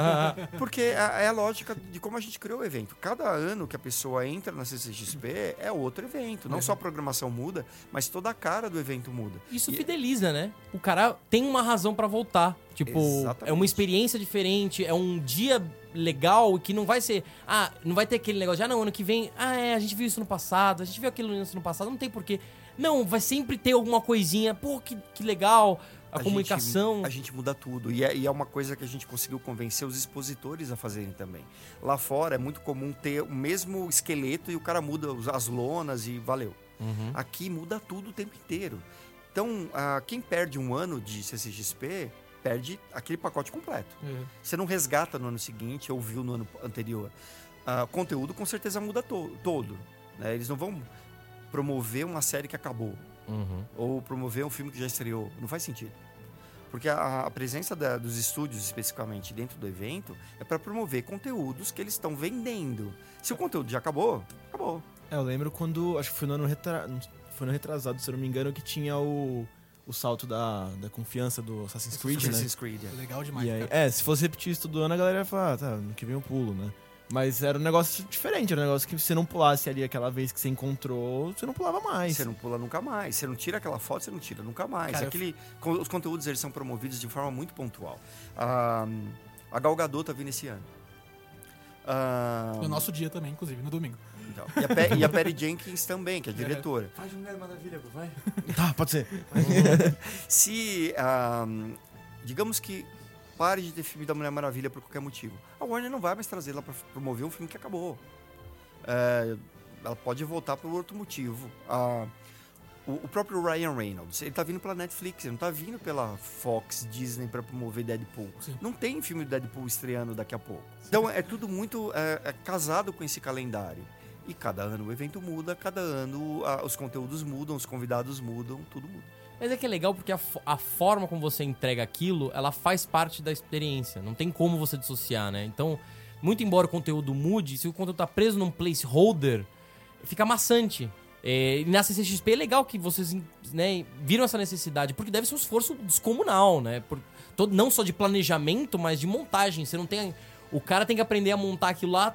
porque é, é a lógica de como a gente criou o evento. Cada ano que a pessoa entra na CCXP é outro evento. Não só a programação muda, mas toda a cara do evento muda. Isso E- fideliza, né? O cara tem uma razão pra voltar. Tipo, Exatamente. é uma experiência diferente, é um dia legal que não vai ser. Ah, não vai ter aquele negócio de, ah, não, ano que vem. Ah, é, a gente viu isso no passado, a gente viu aquilo no passado, não tem porquê. Não, vai sempre ter alguma coisinha. Pô, que, que legal. A, comunicação. Gente, a gente muda tudo. E é, e é uma coisa que a gente conseguiu convencer os expositores a fazerem também. Lá fora é muito comum ter o mesmo esqueleto e o cara muda as lonas e valeu. Uhum. Aqui muda tudo o tempo inteiro. Então, ah, quem perde um ano de CCXP, perde aquele pacote completo. É. Você não resgata no ano seguinte ou viu no ano anterior. Ah, conteúdo com certeza muda to- todo. né? Eles não vão promover uma série que acabou Uhum. ou promover um filme que já estreou. Não faz sentido. Porque a, a presença da- dos estúdios, especificamente dentro do evento, é para promover conteúdos que eles estão vendendo. Se o conteúdo já acabou, acabou. É, eu lembro quando. Acho que foi no ano retra... foi no retrasado, se eu não me engano, que tinha o, o salto da, da confiança do Assassin's Creed, né? Assassin's Creed. é. Legal demais, E aí, cara. é, se fosse repetir isso todo ano, a galera ia falar, ah, tá, no que vem eu pulo, né? Mas era um negócio diferente, era um negócio que se você não pulasse ali aquela vez que você encontrou, você não pulava mais. Você não pula nunca mais. Você não tira aquela foto, você não tira nunca mais. Cara, eu Aquele, con- os conteúdos eles são promovidos de forma muito pontual. Ah, a Gal Gadot tá vindo esse ano. Ah, No nosso dia também, inclusive, no domingo. Então, e, a Pe- e a Patty Jenkins também, que é a diretora. Faz Mulher Maravilha, vai. Tá, pode ser. Se, ah, digamos que pare de ter filme da Mulher Maravilha por qualquer motivo, a Warner não vai mais trazer ela para promover um filme que acabou. É, ela pode voltar por outro motivo. Ah, o, o próprio Ryan Reynolds, ele tá vindo pela Netflix, ele não tá vindo pela Fox, Disney para promover Deadpool. Sim. Não tem filme do Deadpool estreando daqui a pouco. Então é tudo muito é, é casado com esse calendário. E cada ano o evento muda, cada ano ah, os conteúdos mudam, os convidados mudam, tudo muda. Mas é que é legal porque a, a forma como você entrega aquilo, ela faz parte da experiência. Não tem como você dissociar, né? Então, muito embora o conteúdo mude, se o conteúdo tá preso num placeholder, fica maçante. É, e na CCXP é legal que vocês né, viram essa necessidade, porque deve ser um esforço descomunal, né? Por, todo, não só de planejamento, mas de montagem. Você não tem. O cara tem que aprender a montar aquilo lá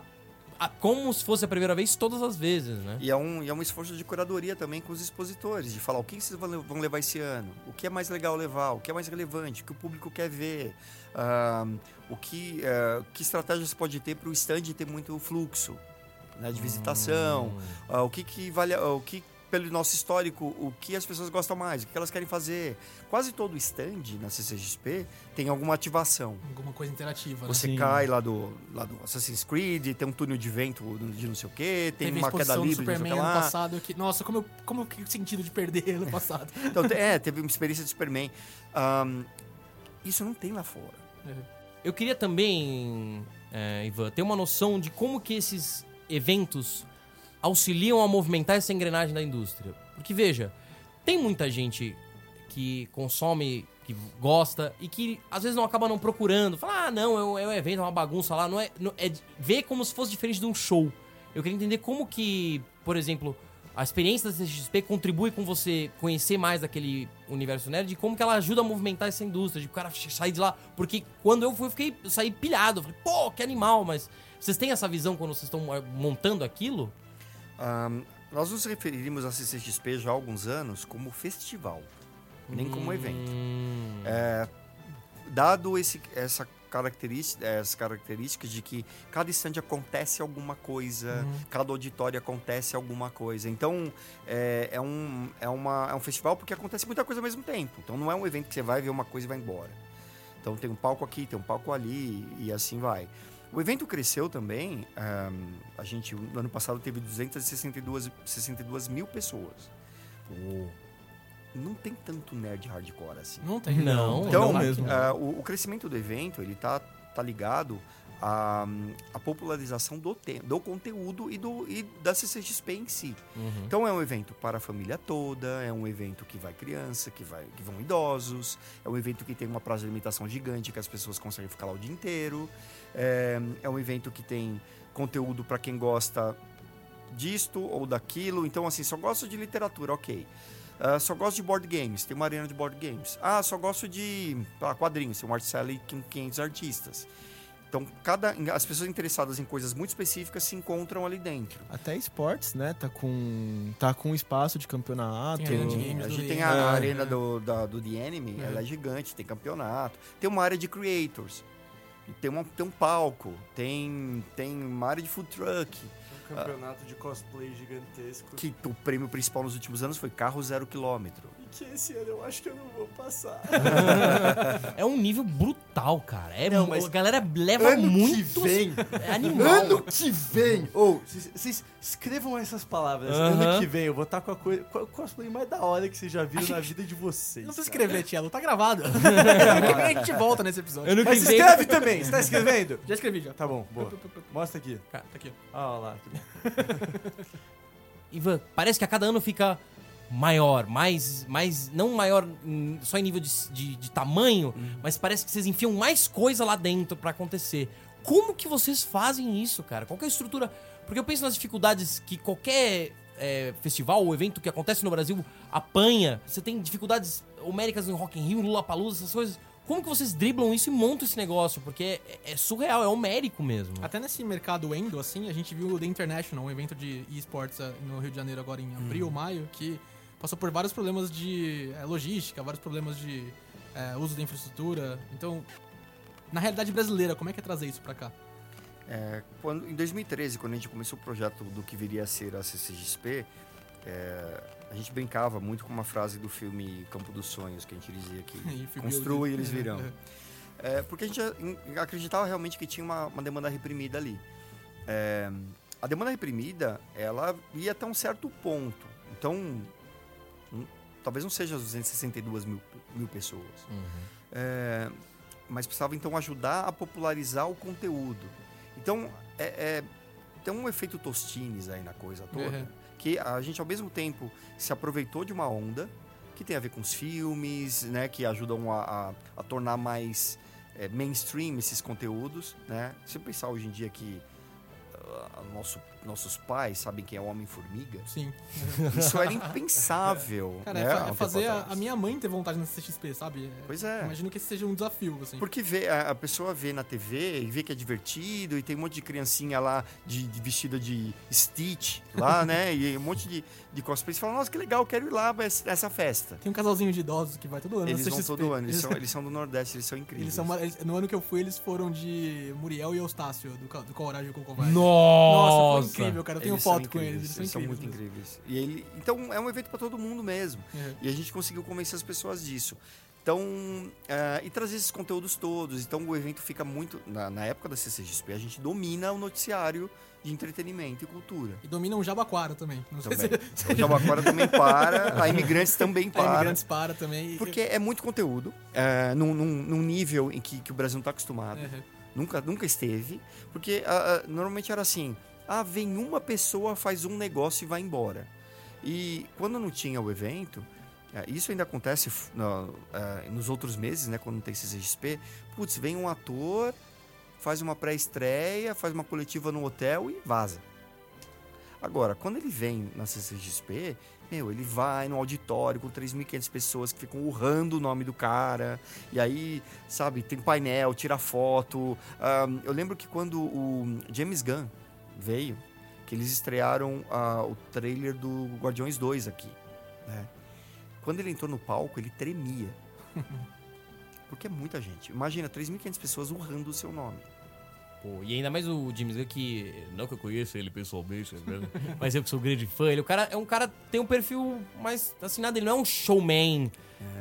a- como se fosse a primeira vez todas as vezes, né? E é, um, e é um esforço de curadoria também com os expositores, de falar o que vocês vão le- vão levar esse ano, o que é mais legal levar, o que é mais relevante, o que o público quer ver, ah, o que, ah, que estratégias pode ter para o stand ter muito fluxo né, de visitação, ah, o que, que vale, o que pelo nosso histórico, o que as pessoas gostam mais, o que elas querem fazer. Quase todo stand na CCXP tem alguma ativação. Alguma coisa interativa, né? Você Sim. cai lá do, lá do Assassin's Creed, tem um túnel de vento de não sei o quê, tem Teve uma queda do livre, não sei o Superman ano lá. passado. Que, nossa, como eu, como eu que sentido de perder ano passado. Então, é, teve uma experiência de Superman. Ahn, isso não tem lá fora. Eu queria também, é, Ivan, ter uma noção de como que esses eventos auxiliam a movimentar essa engrenagem da indústria. Porque, veja, tem muita gente que consome, que gosta e que às vezes não acaba não procurando. Fala, ah, não, é um, é evento, é uma bagunça lá. Não é, não- é vê como se fosse diferente de um show. Eu queria entender como que, por exemplo, a experiência da CXP contribui com você conhecer mais daquele universo nerd e como que ela ajuda a movimentar essa indústria, de o cara sair de lá. Porque quando eu fui, eu fiquei, eu saí pilhado. Eu falei, pô, que animal, mas vocês têm essa visão quando vocês estão montando aquilo? Ahn, nós nos referimos à CCXP já há alguns anos como festival, nem como evento. Hum, É, dado esse, essa característica, as características de que cada stand acontece alguma coisa, cada auditório acontece alguma coisa. Então, é, é um, é, uma, é um festival porque acontece muita coisa ao mesmo tempo. Então, não é um evento que você vai ver uma coisa e vai embora. Então, tem um palco aqui, tem um palco ali e assim vai. O evento cresceu também. ahm, a gente, no ano passado, teve 262 62 mil pessoas. Não tem tanto nerd hardcore assim. Não tem. Não, Então, não mesmo. ah, o, o crescimento do evento, ele tá, tá ligado à, à popularização do, te, do conteúdo e, do, e da CCXP em si. uhum. Então é um evento para a família toda, é um evento que vai criança, que, vai, que vão idosos, é um evento que tem uma praça de alimentação gigante que as pessoas conseguem ficar lá o dia inteiro, é, é um evento que tem conteúdo para quem gosta disto ou daquilo, então assim, só gosto de literatura, ok. Ah, só gosto de board games, tem uma arena de board games. Ah, só gosto de ah, quadrinhos, tem um Marcelo com 500 artistas. Então, cada, as pessoas interessadas em coisas muito específicas se encontram ali dentro. Até esportes, né? Tá com, tá com espaço de campeonato. Tem A do gente tem a É. arena do, da, do The Enemy, É. ela é gigante, tem campeonato. Tem uma área de creators. Tem, uma, tem um palco, tem, tem uma área de food truck. Um campeonato de cosplay gigantesco. Que o prêmio principal nos últimos anos foi carro zero quilômetro. Que esse ano eu acho que eu não vou passar. É um nível brutal, cara. É, Não, mas a galera leva ano muito. que vem, É animal. ano que vem, ou vocês- vocês escrevam essas palavras. Aham. Ano que vem eu vou estar com a coisa, com o cosplay mais da hora que vocês já viram na vida de vocês. Não precisa escrever, Tielo, tá gravado. a gente volta nesse episódio. Ano que Mas vem. escreve também, você tá escrevendo? Já escrevi, já. Tá bom, boa. Mostra aqui. Tá aqui. Ah, olha lá. que bom. Ivan, parece que a cada ano fica maior, mais, mais não maior hum, só em nível de, de, de tamanho, mas parece que vocês enfiam mais coisa lá dentro pra acontecer. Como que vocês fazem isso, cara? Qual que é a estrutura? Porque eu penso nas dificuldades que qualquer é, festival ou evento que acontece no Brasil apanha. Você tem dificuldades homéricas em Rock in Rio, Lollapalooza, essas coisas. Como que vocês driblam isso e montam esse negócio? Porque é, é surreal, é homérico mesmo. Até nesse mercado endo, assim, a gente viu o The International, um evento de esportes ah, no Rio de Janeiro agora em abril, maio, que passou por vários problemas de eh, logística, vários problemas de eh, uso da infraestrutura. Então, na realidade brasileira, como é que é trazer isso pra cá? É, quando, em 2013, quando a gente começou o projeto do que viria a ser a CCXP, é, a gente brincava muito com uma frase do filme Campo dos Sonhos, que a gente dizia que construa e eles virão. É, porque a gente acreditava realmente que tinha uma, uma demanda reprimida ali. É, a demanda reprimida, ela ia até um certo ponto. Então, talvez não seja as 262 mil, mil pessoas. É, mas precisava então ajudar a popularizar o conteúdo. Então, é, é- tem um efeito Tostines aí na coisa toda, Uhum. que a gente ao mesmo tempo se aproveitou de uma onda que tem a ver com os filmes, né, que ajudam a, a- a tornar mais é, mainstream esses conteúdos, né? Se pensar hoje em dia que ah, nosso, nossos pais sabem quem é o Homem-Formiga, Sim. isso era impensável. Cara, né, é, um é fazer a, a minha mãe ter vontade na CXP, sabe? Pois é. Imagino que esse seja um desafio, assim. Porque vê, a, a pessoa vê na TV e vê que é divertido e tem um monte de criancinha lá de, de vestida de Stitch lá, né? E um monte de, de cosplay. Você fala, nossa, que legal, quero ir lá pra essa essa festa. Tem um casalzinho de idosos que vai todo ano Eles na vão todo ano, eles são, eles são do Nordeste, eles são incríveis. Eles são, no ano que eu fui, eles foram de Muriel e Eustácio, do, do Coragem com o Covarde. Nossa! Nossa, incrível, cara. Eu tenho Eles foto com eles. incríveis, Eles são, muito incríveis. incríveis. E ele, então é um evento para todo mundo mesmo. Uhum. E a gente conseguiu convencer as pessoas disso. Então, eh, e trazer esses conteúdos todos. Então o evento fica muito. Na, na época da CCXP, a gente domina o noticiário de entretenimento e cultura. E dominam o Jabaquara também. Também. se O Jabaquara também para, a Imigrantes também a para. Imigrantes para também. Porque é muito conteúdo, é, num, num- num nível em que, que o Brasil não está acostumado. Uhum. Nunca, nunca esteve. Porque ah, normalmente era assim: ah, vem uma pessoa, faz um negócio e vai embora. E quando não tinha o evento, eh, isso ainda acontece eh, nos outros meses, né? Quando não tem CCXP. Putz, vem um ator, faz uma pré-estreia, faz uma coletiva no hotel e vaza. Agora, quando ele vem na CCXP, meu, ele vai no auditório com 3.500 pessoas que ficam urrando o nome do cara. E aí, sabe, tem painel, tira foto. Eu lembro que quando o James Gunn veio, que eles estrearam ah, o trailer do Guardiões 2 aqui, né? Quando ele entrou no palco, ele tremia. Porque é muita gente. Imagina, 3.500 pessoas urrando o seu nome. Pô, e ainda mais o James Gunn, que não que eu conheça ele pessoalmente, né? mas eu que sou grande fã, ele o cara, é um cara tem um perfil mais assim, nada, ele não é um showman.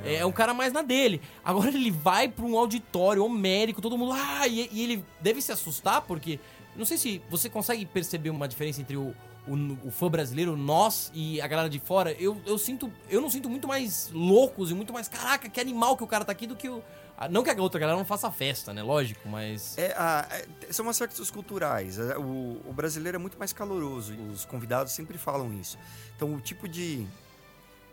É, é um cara mais na dele. Agora ele vai pra um auditório homérico, todo mundo. Ah, e, e ele deve se assustar, porque. Não sei se você consegue perceber uma diferença entre o, o, o fã brasileiro, nós e a galera de fora. Eu, eu sinto. Eu não sinto muito mais loucos e muito mais. Caraca, que animal que o cara tá aqui do que o. ah, Não que a outra galera não faça festa, né? Lógico, mas. É, ah, é, são aspectos culturais. É, O, o brasileiro é muito mais caloroso. Os convidados sempre falam isso. Então, o tipo de.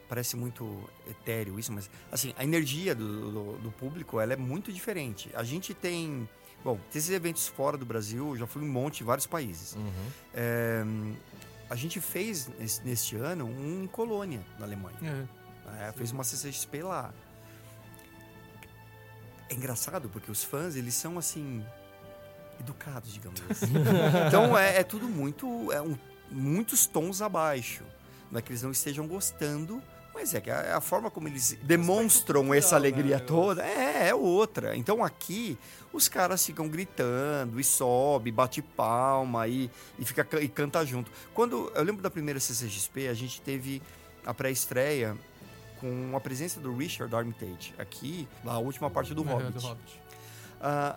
Parece muito etéreo isso, mas assim, a energia do, do, do público ela é muito diferente. A gente tem. Bom, esses eventos fora do Brasil, eu já fui em um monte, em vários países. Uhum. É, a gente fez nesse- neste ano um em Colônia, na Alemanha. Uhum. É, fez uma CCXP lá. É engraçado porque os fãs, eles são assim educados, digamos assim. então é, é tudo muito é um- muitos tons abaixo. Não é que eles não estejam gostando, mas é que a, a forma como eles demonstram essa alegria toda é, é outra. Então aqui os caras ficam gritando e sobe, bate palma e, e fica ca- e canta junto. Quando eu lembro da primeira CCXP, a gente teve a pré-estreia com a presença do Richard Armitage aqui na última parte do Uhum, Hobbit. do Hobbit. Ah,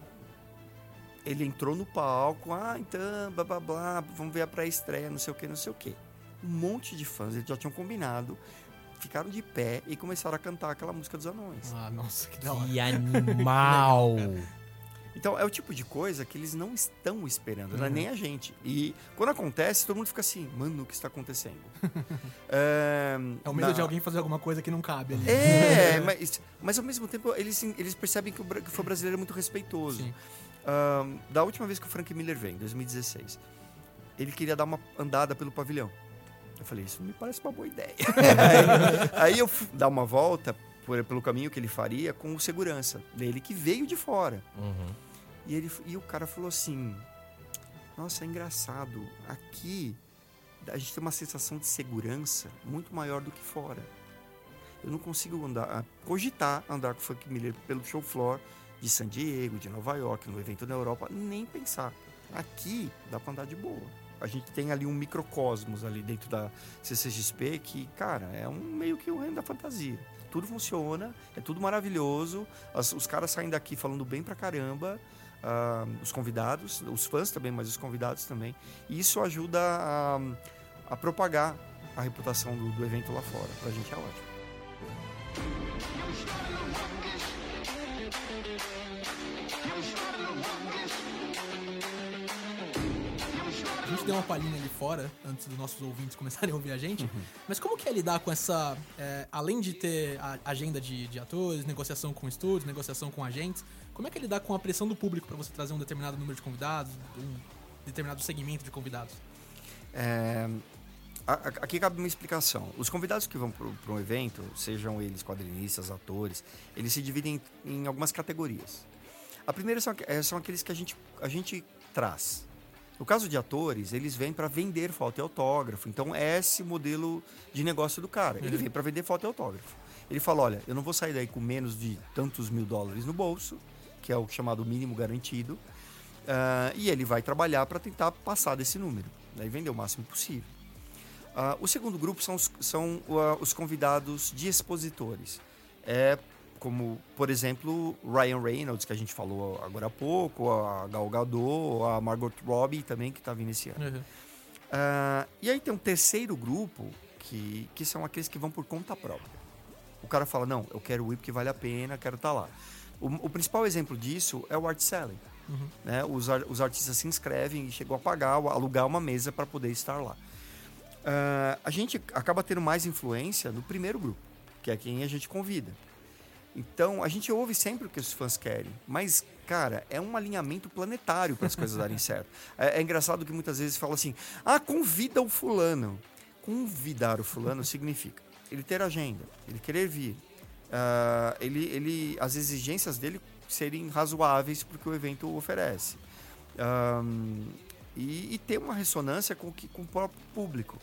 ele entrou no palco, ah, então, blá blá blá, vamos ver a pré-estreia, não sei o que, não sei o que. Um monte de fãs, eles já tinham combinado, ficaram de pé e começaram a cantar aquela música dos anões. Ah, nossa, que da hora. Que animal! Então é o tipo de coisa que eles não estão esperando, Uhum. não é nem a gente. E quando acontece, todo mundo fica assim, mano, o que está acontecendo? é, É o medo na- de alguém fazer alguma coisa que não cabe ali. É, mas, mas ao mesmo tempo eles, eles percebem que o, que o brasileiro é muito respeitoso. Sim. Ahn, da última vez que o Frank Miller veio, em 2016, ele queria dar uma andada pelo pavilhão. Eu falei, isso não me parece uma boa ideia. aí, aí eu fui dar uma volta por- pelo caminho que ele faria com o segurança dele, que veio de fora. Uhum. E, ele, e o cara falou assim: Nossa, é engraçado. Aqui a gente tem uma sensação de segurança muito maior do que fora. Eu não consigo andar, cogitar andar com o Frank Miller pelo show floor de San Diego, de Nova York, no evento na Europa, nem pensar. Aqui dá pra andar de boa. A gente tem ali um microcosmos ali dentro da CCXP que, cara, é um meio que o reino da fantasia. Tudo funciona, é tudo maravilhoso. as- os caras saem daqui falando bem pra caramba. ah, os convidados, os fãs também, mas os convidados também. E isso ajuda a, a propagar a reputação do, do evento lá fora. Pra gente é ótimo. Deu uma palhinha ali fora, antes dos nossos ouvintes começarem a ouvir a gente. Uhum. Mas como que é lidar com essa. é, além de ter a agenda de, de atores, negociação com estúdios, negociação com agentes, como é que é lidar com a pressão do público para você trazer um determinado número de convidados, um determinado segmento de convidados? É, aqui cabe uma explicação. Os convidados que vão para um evento, sejam eles quadrinistas, atores, eles se dividem em, algumas categorias. A primeira são, eh, são aqueles que a gente, a gente traz. No caso de atores, eles vêm para vender foto e autógrafo. Então, é esse modelo de negócio do cara. Ele vem para vender foto e autógrafo. Ele fala: olha, eu não vou sair daí com menos de tantos mil dólares no bolso, que é o chamado mínimo garantido. Ah, e ele vai trabalhar para tentar passar desse número né, e vender o máximo possível. Ah, o segundo grupo são, os, são ah, os convidados de expositores. É como, por exemplo, Ryan Reynolds, que a gente falou agora há pouco, a Gal Gadot, a Margot Robbie também, que está vindo esse ano. Uhum. Ah, e aí tem um terceiro grupo, que, que são aqueles que vão por conta própria. O cara fala, não, eu quero ir porque vale a pena, quero estar lá. O, o principal exemplo disso é o art selling. Né? Os, os artistas se inscrevem e chegam a pagar, alugar uma mesa para poder estar lá. Ah, a gente acaba tendo mais influência no primeiro grupo, que é quem a gente convida. Então, a gente ouve sempre o que os fãs querem, mas, cara, é um alinhamento planetário para as coisas darem certo. É, é engraçado que muitas vezes fala assim: ah, convida o fulano. Convidar o fulano significa ele ter agenda, ele querer vir, ah, ele, ele, as exigências dele serem razoáveis para o que o evento oferece. Ahn, e, e ter uma ressonância com, que, com o próprio público.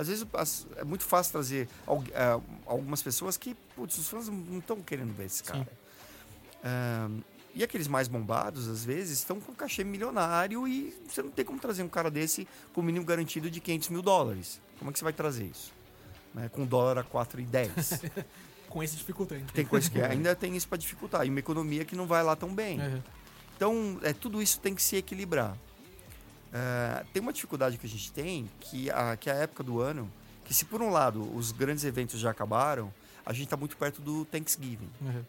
Às vezes as- é muito fácil trazer ah, algumas pessoas que, putz, os fãs não estão querendo ver esse cara. E aqueles mais bombados, às vezes, estão com cachê milionário e você não tem como trazer um cara desse com o mínimo garantido de 500 mil dólares. Como é que você vai trazer isso? Né, Com dólar a 4,10. Com esse dificultante. tem coisa que ainda tem isso para dificultar. E uma economia que não vai lá tão bem. Uhum. Então, é, tudo isso tem que se equilibrar. É, tem uma dificuldade que a gente tem, que a, que é a época do ano, que se por um lado os grandes eventos já acabaram, a gente está muito perto do Thanksgiving. Uhum.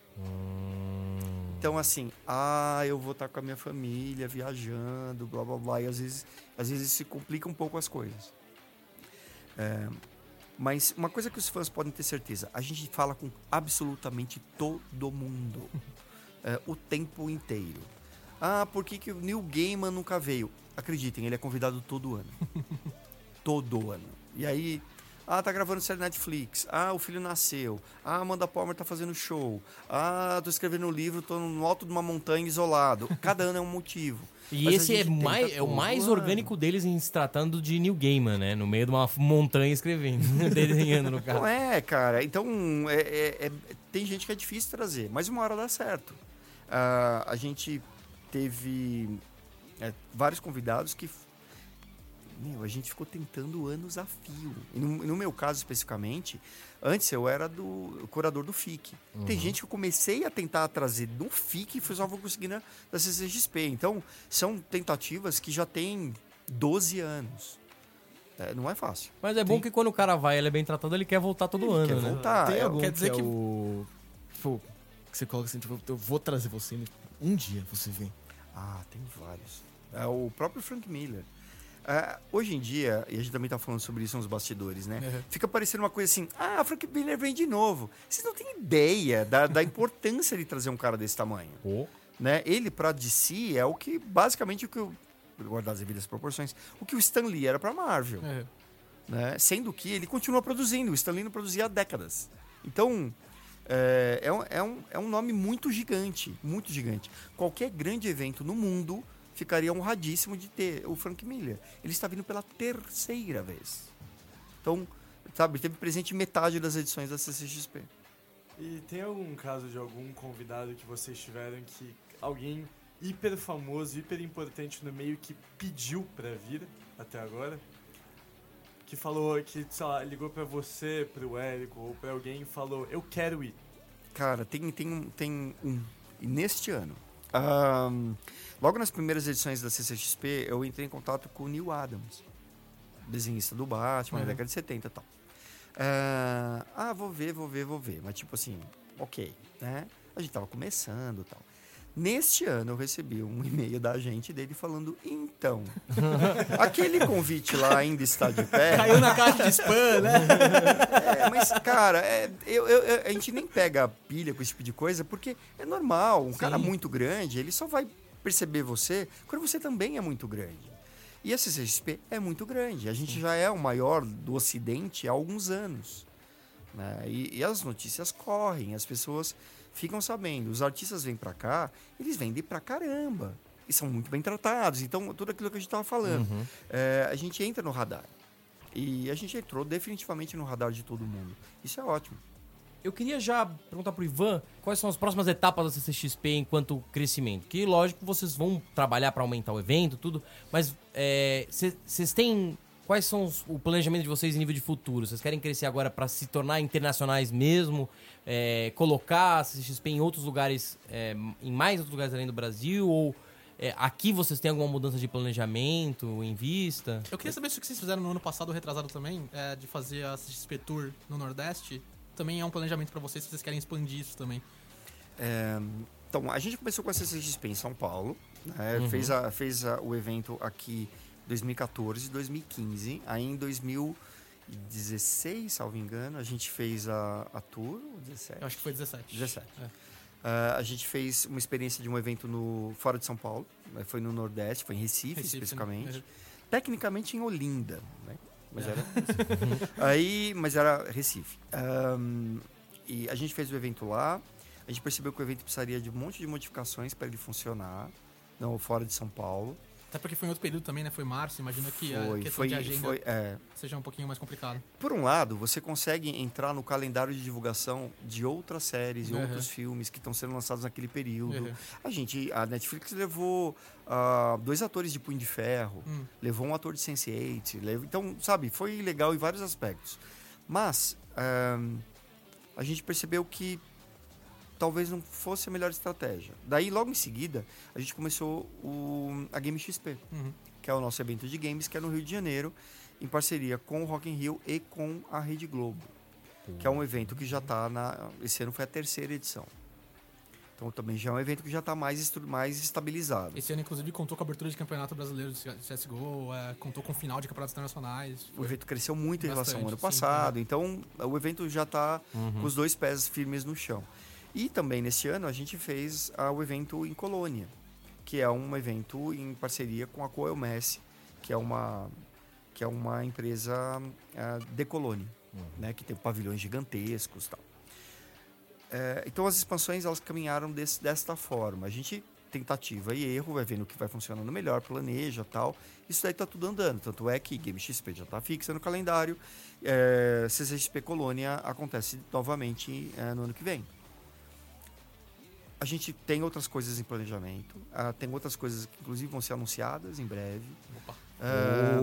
Então, assim, ah, eu vou estar com a minha família viajando, blá blá blá, e às vezes, às vezes se complica um pouco as coisas. É, mas uma coisa que os fãs podem ter certeza, a gente fala com absolutamente todo mundo. é, o tempo inteiro. Ah, por que, que o Neil Gaiman nunca veio? Acreditem, ele é convidado todo ano. todo ano. E aí, ah, tá gravando série Netflix. Ah, o filho nasceu. Ah, Amanda Palmer tá fazendo show. Ah, tô escrevendo um livro, tô no alto de uma montanha isolado. Cada ano é um motivo. E Mas esse é, mais, é o mais ano. orgânico deles em se tratando de New Gaiman, né? No meio de uma montanha escrevendo, desenhando no carro. Não é, cara. Então, é- é- é- tem gente que é difícil trazer, mas uma hora dá certo. Ah, a gente teve é, vários convidados que. Meu, a gente ficou tentando anos a fio. E no, no meu caso, especificamente, antes eu era do curador do FIC. Tem gente que eu comecei a tentar trazer do FIC e só vou conseguir na da CCXP. Então, são tentativas que já têm 12 anos. É, não é fácil. Mas é bom que quando o cara vai ele é bem tratado, ele quer voltar todo Ele ano, quer né? voltar. Tem é, algum quer dizer que, que- é o... Tipo, que você coloca assim, tipo, eu vou trazer você, um dia você vem. Ah, tem vários. É o próprio Frank Miller. É, hoje em dia, e a gente também tá falando sobre isso nos bastidores, né? Uhum. Fica parecendo uma coisa assim, ah, Frank Miller vem de novo. Vocês não têm ideia da, da importância de trazer um cara desse tamanho. Pô. Né? Ele, pra DC, é o que, basicamente, o que eu, guardar as devidas proporções, o que o Stan Lee era pra Marvel Uhum. né? Sendo que ele continua produzindo, o Stanley não produzia há décadas. Então, é, é, um, é, um, é um nome muito gigante, muito gigante. Qualquer grande evento no mundo ficaria honradíssimo de ter o Frank Miller. Ele está vindo pela terceira vez. Então, sabe, teve presente metade das edições da CCXP. E tem algum caso de algum convidado que vocês tiveram que alguém hiper famoso, hiper importante no meio que pediu pra vir até agora? Que falou que, sei lá, ligou pra você, pro Érico ou pra alguém e falou: Eu quero ir. Cara, tem, tem, um- tem um. E neste ano, ahn, logo nas primeiras edições da CCXP, eu entrei em contato com o Neil Adams, desenhista do Batman, na década de 70 e tal. Ah, ah, vou ver, vou ver, vou ver. Mas tipo assim, ok, né? A gente tava começando e tal. Neste ano eu recebi um e-mail da agente dele falando, então, aquele convite lá ainda está de pé. Caiu na caixa de spam, né? É, mas, cara, é, eu, eu- a gente nem pega pilha com esse tipo de coisa, porque é normal. Um cara muito grande, ele só vai perceber você quando você também é muito grande. E a CCXP é muito grande. A gente já é o maior do Ocidente há alguns anos. né? E, e as notícias correm, as pessoas ficam sabendo. Os artistas vêm pra cá, eles vendem pra caramba. E são muito bem tratados. Então, tudo aquilo que a gente tava falando. É, a gente entra no radar. E a gente entrou definitivamente no radar de todo mundo. Isso é ótimo. eu queria já perguntar pro Ivan quais são as próximas etapas da CCXP enquanto crescimento. Que, lógico, vocês vão trabalhar para aumentar o evento, tudo, mas vocês têm. Quais são os- o planejamento de vocês em nível de futuro? Vocês querem crescer agora para se tornar internacionais mesmo? É, colocar a CCXP em outros lugares, é, em mais outros lugares além do Brasil? Ou é, aqui vocês têm alguma mudança de planejamento em vista? Eu queria saber se o que vocês fizeram no ano passado, ou retrasado também, é, de fazer a CXP Tour no Nordeste, também é um planejamento pra vocês, se vocês querem expandir isso também. É, então, a gente começou com a CCXP em São Paulo, né? Uhum. fez, a, fez a- o evento aqui 2014, 2015. Aí em 2016, salvo engano, a gente fez a, a tour, ou 17? Eu acho que foi 17. 17. É. Ah, a gente fez uma experiência de um evento no, fora de São Paulo, né? foi no Nordeste, foi em Recife, Recife, especificamente. né? Tecnicamente em Olinda, né? Mas era Aí, mas era Recife. Ahn, e a gente fez o evento lá. A gente percebeu que o evento precisaria de um monte de modificações para ele funcionar, não fora de São Paulo. Até porque foi em outro período também, né? Foi março, imagino que a Foi, questão foi, de agenda foi, é. seja um pouquinho mais complicado. Por um lado, você consegue entrar no calendário de divulgação de outras séries e Uhum. outros filmes que estão sendo lançados naquele período. Uhum. A gente, a Netflix levou ah, dois atores de Punho de Ferro, Hum. levou um ator de Sense8, levou, então, sabe, foi legal em vários aspectos. Mas ahn, a gente percebeu que talvez não fosse a melhor estratégia. Daí, logo em seguida, a gente começou o, a Game XP, Uhum. que é o nosso evento de games, que é no Rio de Janeiro, em parceria com o Rock in Rio e com a Rede Globo, que é um evento que já está na... Esse ano foi a terceira edição. Então também já é um evento que já está mais, mais estabilizado. Esse ano, inclusive, contou com a abertura de campeonato brasileiro de CSGO, é, contou com o final de campeonatos internacionais. O evento cresceu muito em relação ao ano Bastante, sim, passado, então o evento já está Uhum. com os dois pés firmes no chão. E também nesse ano a gente fez ah, o evento em Colônia, que é um evento em parceria com a Coel Messi, que é uma que é uma empresa ah, de Colônia, né, que tem pavilhões gigantescos, e tal. É, então as expansões elas caminharam desse, desta forma. A gente tentativa e erro, vai vendo o que vai funcionando melhor, planeja tal. Isso daí tá tudo andando. Tanto é que Game XP já tá fixa no calendário. É, CCXP Colônia acontece novamente é, no ano que vem. A gente tem outras coisas em planejamento. ah, tem outras coisas que inclusive vão ser anunciadas em breve. Opa. Ah,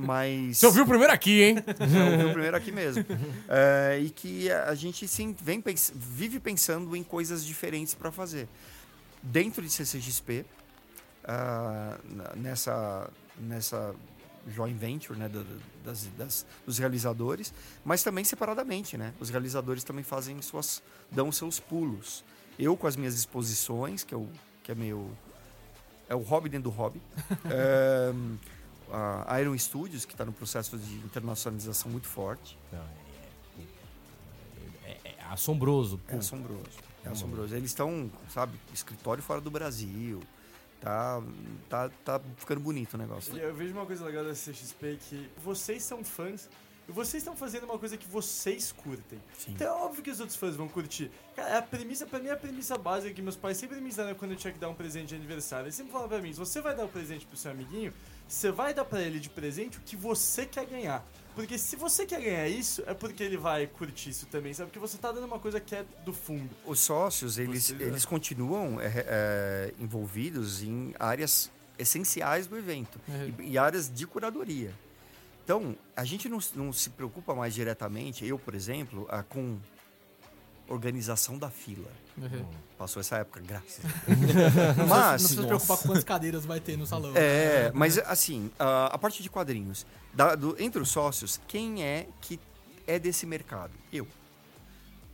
Mas. Você ouviu primeiro aqui, hein? Já ouviu primeiro aqui mesmo. É, e que a gente sim vem pens- vive pensando em coisas diferentes para fazer. Dentro de CCXP, nessa, nessa joint venture né, das, das- dos realizadores, mas também separadamente. Né? Os realizadores também fazem suas. dão seus pulos. Eu com as minhas exposições, que é, o, que é meio. É o hobby dentro do hobby. É, a Iron Studios, que está no processo de internacionalização muito forte. É, é assombroso. É pô. assombroso. É assombroso. Eles estão, sabe, escritório fora do Brasil. Tá, tá, tá ficando bonito o negócio. E eu vejo uma coisa legal da CXP que vocês são fãs e vocês estão fazendo uma coisa que vocês curtem. Sim. Então é óbvio que os outros fãs vão curtir. Cara, a premissa, pra mim, é a premissa básica que meus pais sempre me ensinaram quando eu tinha que dar um presente de aniversário. Eles sempre falavam pra mim, se você vai dar um presente pro seu amiguinho, você vai dar pra ele de presente o que você quer ganhar. Porque se você quer ganhar isso, é porque ele vai curtir isso também, sabe? Porque você tá dando uma coisa que é do fundo. Os sócios, eles, eles continuam é, é, envolvidos em áreas essenciais do evento Uhum. e, e áreas de curadoria. Então, a gente não, não se preocupa mais diretamente, eu, por exemplo, ah, com organização da fila. Uhum. Passou essa época, graças a Deus. Não Mas, precisa se preocupar com quantas cadeiras vai ter no salão. É, mas assim, a, a parte de quadrinhos, da- do- entre os sócios, quem é que é desse mercado? Eu.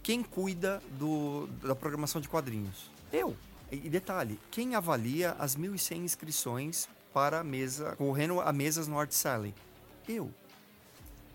Quem cuida do, da programação de quadrinhos? Eu. E detalhe, quem avalia as 1.100 inscrições para a mesa, correndo a mesas no Art Sally? Eu.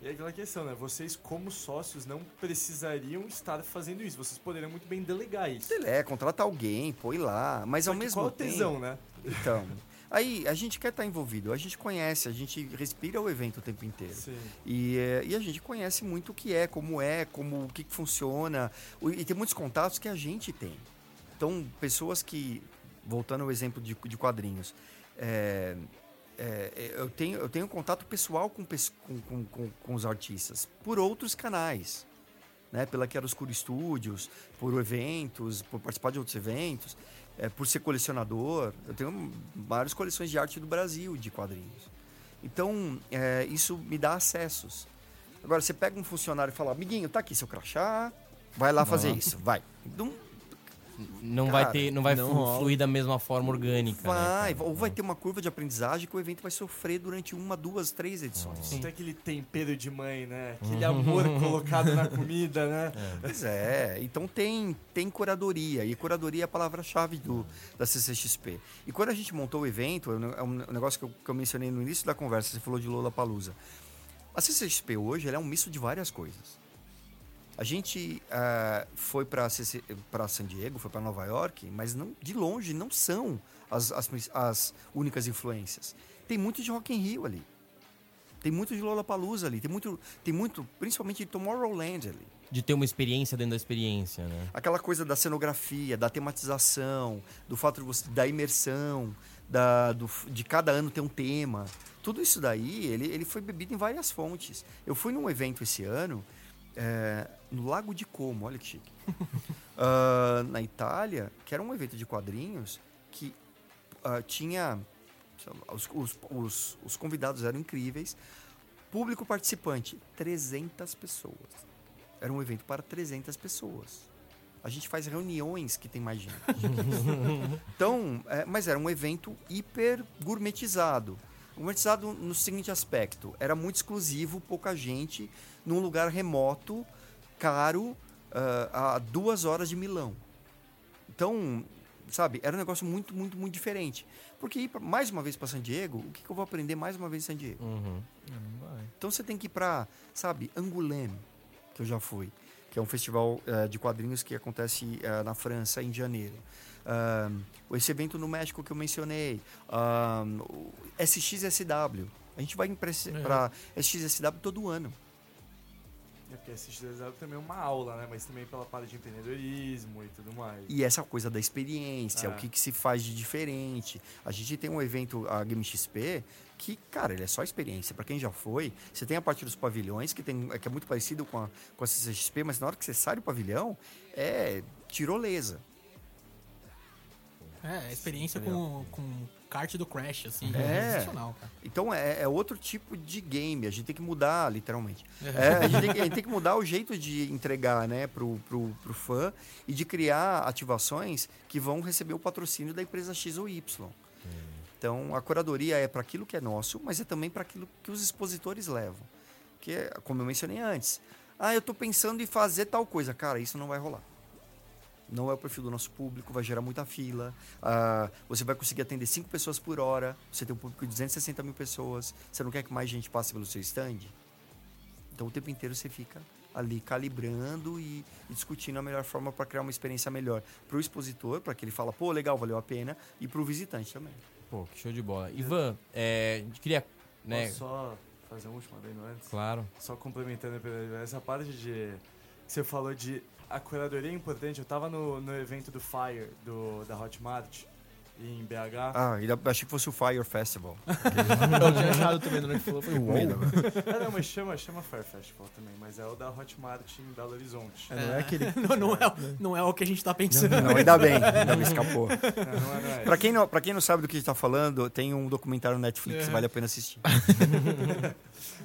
E é aquela questão, né? Vocês, como sócios, não precisariam estar fazendo isso. Vocês poderiam muito bem delegar isso. É, contrata alguém, põe lá, mas Só ao mesmo qual tempo... tesão, né? Então, aí a gente quer estar envolvido, a gente conhece, a gente respira o evento o tempo inteiro. Sim. E, é, e a gente conhece muito o que é, como é, como o que, que funciona. E tem muitos contatos que a gente tem. Então, pessoas que, voltando ao exemplo de, de quadrinhos, é, é, é, eu, tenho, eu tenho contato pessoal com, com, com, com os artistas por outros canais. né? Pela Chiaroscuro Studios, por eventos, por participar de outros eventos, é, por ser colecionador. Eu tenho várias coleções de arte do Brasil de quadrinhos. Então, é, isso me dá acessos. Agora, você pega um funcionário e fala, amiguinho, tá aqui seu crachá, vai lá fazer isso, vai. Não, Não Cara, vai ter, não vai não fluir da mesma forma orgânica. né, vai, cara? ou vai ter uma curva de aprendizagem que o evento vai sofrer durante uma, duas, três edições. Não tem aquele tempero de mãe, né? Aquele amor colocado na comida, né? Pois é, então tem, tem curadoria, e curadoria é a palavra-chave do, da CCXP. E quando a gente montou o evento, é um é um negócio que eu, que eu mencionei no início da conversa, você falou de Lola Palusa. A CCXP hoje ela é um misto de várias coisas. A gente ah, foi para San Diego, foi para Nova York, mas não, de longe não são as, as, as únicas influências. Tem muito de Rock in Rio ali. Tem muito de Lollapalooza ali. Tem muito, tem muito principalmente de Tomorrowland ali. De ter uma experiência dentro da experiência, né? aquela coisa da cenografia, da tematização, do fato de você, da imersão, da, do, de cada ano ter um tema. Tudo isso daí, ele, ele foi bebido em várias fontes. Eu fui num evento esse ano, é, no Lago de Como, olha que chique. Ah, na Itália, que era um evento de quadrinhos que ah, tinha. lá, Os, os, os, os convidados eram incríveis. Público participante, 300 pessoas. Era um evento para 300 pessoas. A gente faz reuniões que tem mais gente. então, é, mas era um evento hiper gourmetizado. Gourmetizado no seguinte aspecto: era muito exclusivo, pouca gente, num lugar remoto, caro, ah, a duas horas de Milão. Então, sabe, era um negócio muito, muito, muito diferente. Porque ir pra- mais uma vez para San Diego, o que, que eu vou aprender mais uma vez em San Diego? Uhum. Então você tem que ir para, sabe, Angoulême, que eu já fui, que é um festival eh, de quadrinhos que acontece eh, na França em janeiro. Esse evento no México que eu mencionei, o SXSW. A gente vai para SXSW todo ano. É porque XDW também é uma aula, né? Mas também pela parte de empreendedorismo e tudo mais. E essa coisa da experiência, É. o que, que se faz de diferente. A gente tem um evento, a Game XP, que, cara, ele é só experiência. Pra quem já foi, você tem a parte dos pavilhões, que, tem, que é muito parecido com a, com a CCXP, mas na hora que você sai do pavilhão, é tirolesa. É, a experiência com, com kart do Crash, assim, É. é sensacional, cara. Então é, é outro tipo de game. A gente tem que mudar, literalmente. É, a, gente tem que, a gente tem que mudar o jeito de entregar né, pro, pro, pro fã e de criar ativações que vão receber o patrocínio da empresa X ou Y. Então a curadoria é para aquilo que é nosso, mas é também para aquilo que os expositores levam. Que é, como eu mencionei antes. Ah, eu estou pensando em fazer tal coisa. Cara, isso não vai rolar. Não é o perfil do nosso público, vai gerar muita fila. Ah, você vai conseguir atender 5 pessoas por hora. Você tem um público de 260 mil pessoas. Você não quer que mais gente passe pelo seu stand? Então o tempo inteiro você fica ali calibrando e, e discutindo a melhor forma para criar uma experiência melhor para o expositor, para que ele fala, pô, legal, valeu a pena, e para o visitante também. Pô, que show de bola. Ivan, é, queria, né? Posso só fazer um último adendo antes? Claro. Só complementando essa parte de você falou de a curadoria é importante. Eu tava no, no evento do Fire do da Hotmart em BH. Ah, ainda achei que fosse o Fire Festival. Eu tinha achado também na hora que falou, foi uou. Ah, não, mas chama, chama Fire Festival também, mas é o da Hotmart em Belo Horizonte. É, não é aquele. Não, não é, o- não é o que a gente tá pensando. Não, ainda bem, ainda me escapou. Não, não é, não é. Pra quem não, pra quem não sabe do que a gente tá falando, tem um documentário no Netflix, vale a pena assistir.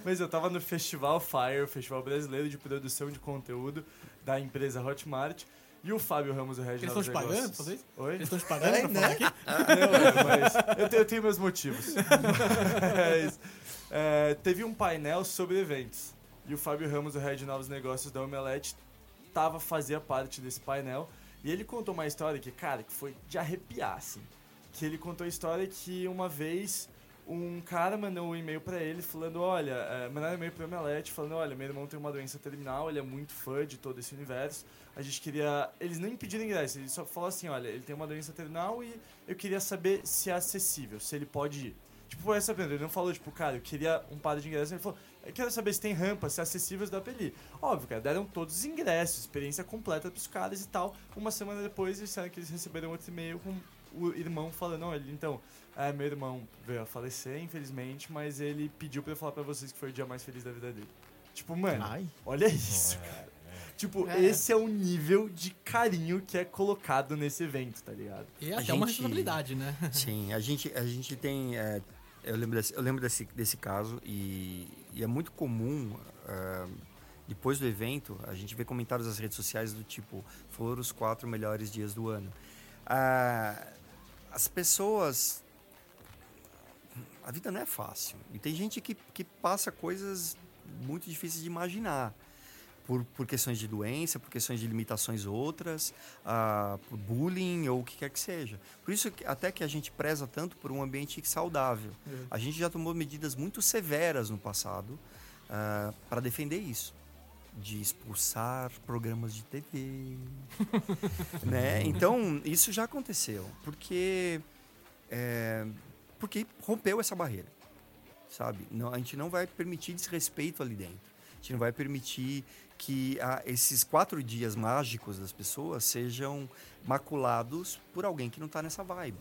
Mas eu tava no Festival Fire, o Festival Brasileiro de Produção de Conteúdo da empresa Hotmart. E o Fábio Ramos, o Regis Eles estão te pagando fazer isso? Oi? Eles estão te pagando pra falar aqui? Não, é, mas eu tenho, eu tenho meus motivos. Mas, é, teve um painel sobre eventos. E o Fábio Ramos, o head de novos negócios da Omelete, tava, fazia parte desse painel. E ele contou uma história que, cara, que foi de arrepiar, assim. Que ele contou a história que uma vez um cara mandou um e-mail pra ele falando, olha, é, mandaram um e-mail pro Omelete falando, olha, meu irmão tem uma doença terminal, ele é muito fã de todo esse universo. A gente queria. Eles nem pediram ingresso, ele só falou assim: olha, ele tem uma doença terminal e eu queria saber se é acessível, se ele pode ir. Tipo, essa pergunta, ele não falou, tipo, cara, eu queria um par de ingressos, ele falou, eu quero saber se tem rampa, se é pra ele ir. Óbvio, cara, deram todos os ingressos, experiência completa pros caras e tal. Uma semana depois, eles disseram que eles receberam outro e-mail com o irmão falando, olha, então, é, meu irmão veio a falecer, infelizmente, mas ele pediu pra eu falar pra vocês que foi o dia mais feliz da vida dele. Tipo, mano, Ai. olha isso, cara. Tipo, É. esse é o nível de carinho que é colocado nesse evento, tá ligado? E A até uma gente- responsabilidade, né? Sim, a gente, a gente tem. é, eu lembro, desse, eu lembro desse, desse caso e, e é muito comum, é, depois do evento, a gente vê comentários nas redes sociais do tipo: foram os quatro melhores dias do ano. Ah, as pessoas. A vida não é fácil. E tem gente que, que passa coisas muito difíceis de imaginar. Por, por questões de doença, por questões de limitações outras, ah, por bullying ou o que quer que seja. Por isso até que a gente preza tanto por um ambiente saudável. A gente já tomou medidas muito severas no passado para defender isso. De expulsar programas de TV. né? Então, isso já aconteceu. Porque, é, porque rompeu essa barreira. Sabe? Não, a gente não vai permitir desrespeito ali dentro. A gente não vai permitir que ah, esses quatro dias mágicos das pessoas sejam maculados por alguém que não está nessa vibe.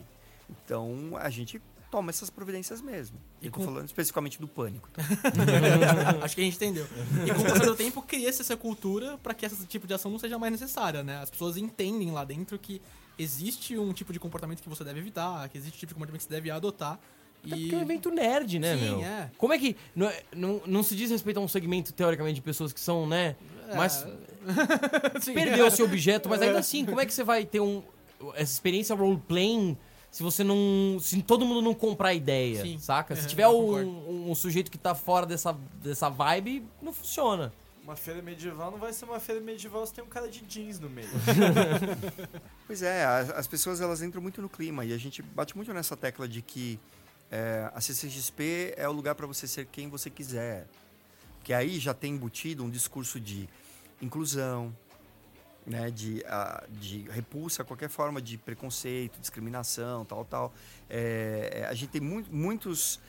Então, a gente toma essas providências mesmo. E tô com- falando especificamente do pânico. tá? Acho que a gente entendeu. E com o passar do tempo, cria-se essa cultura para que esse tipo de ação não seja mais necessária, né? As pessoas entendem lá dentro que existe um tipo de comportamento que você deve evitar, que existe um tipo de comportamento que você deve adotar. Até E porque é um evento nerd, né, Sim, meu? é. Como é que. Não, é- não, não se diz respeito a um segmento, teoricamente, de pessoas que são, né? É. Mas perdeu esse objeto, mas ainda assim, como é que você vai ter um, essa experiência role-playing se você não. Se todo mundo não comprar a ideia, Sim. saca? Se É, tiver um, um- um sujeito que tá fora dessa, dessa vibe, não funciona. Uma feira medieval não vai ser uma feira medieval se tem um cara de jeans no meio. Pois é, as, as pessoas elas entram muito no clima e a gente bate muito nessa tecla de que é, a CCXP é o lugar para você ser quem você quiser. Que aí já tem embutido um discurso de inclusão, né, de, a, de repulsa a qualquer forma de preconceito, discriminação, tal, tal. É, é, a gente tem mu muitos,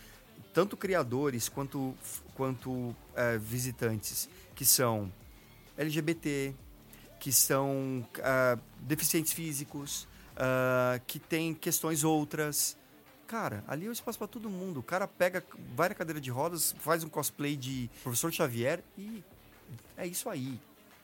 tanto criadores quanto, quanto é, visitantes, que são LGBT, que são ah, deficientes físicos, ah, que tem questões outras. Cara, ali é o espaço para todo mundo. O cara pega, vai na cadeira de rodas, faz um cosplay de Professor Xavier e é isso aí.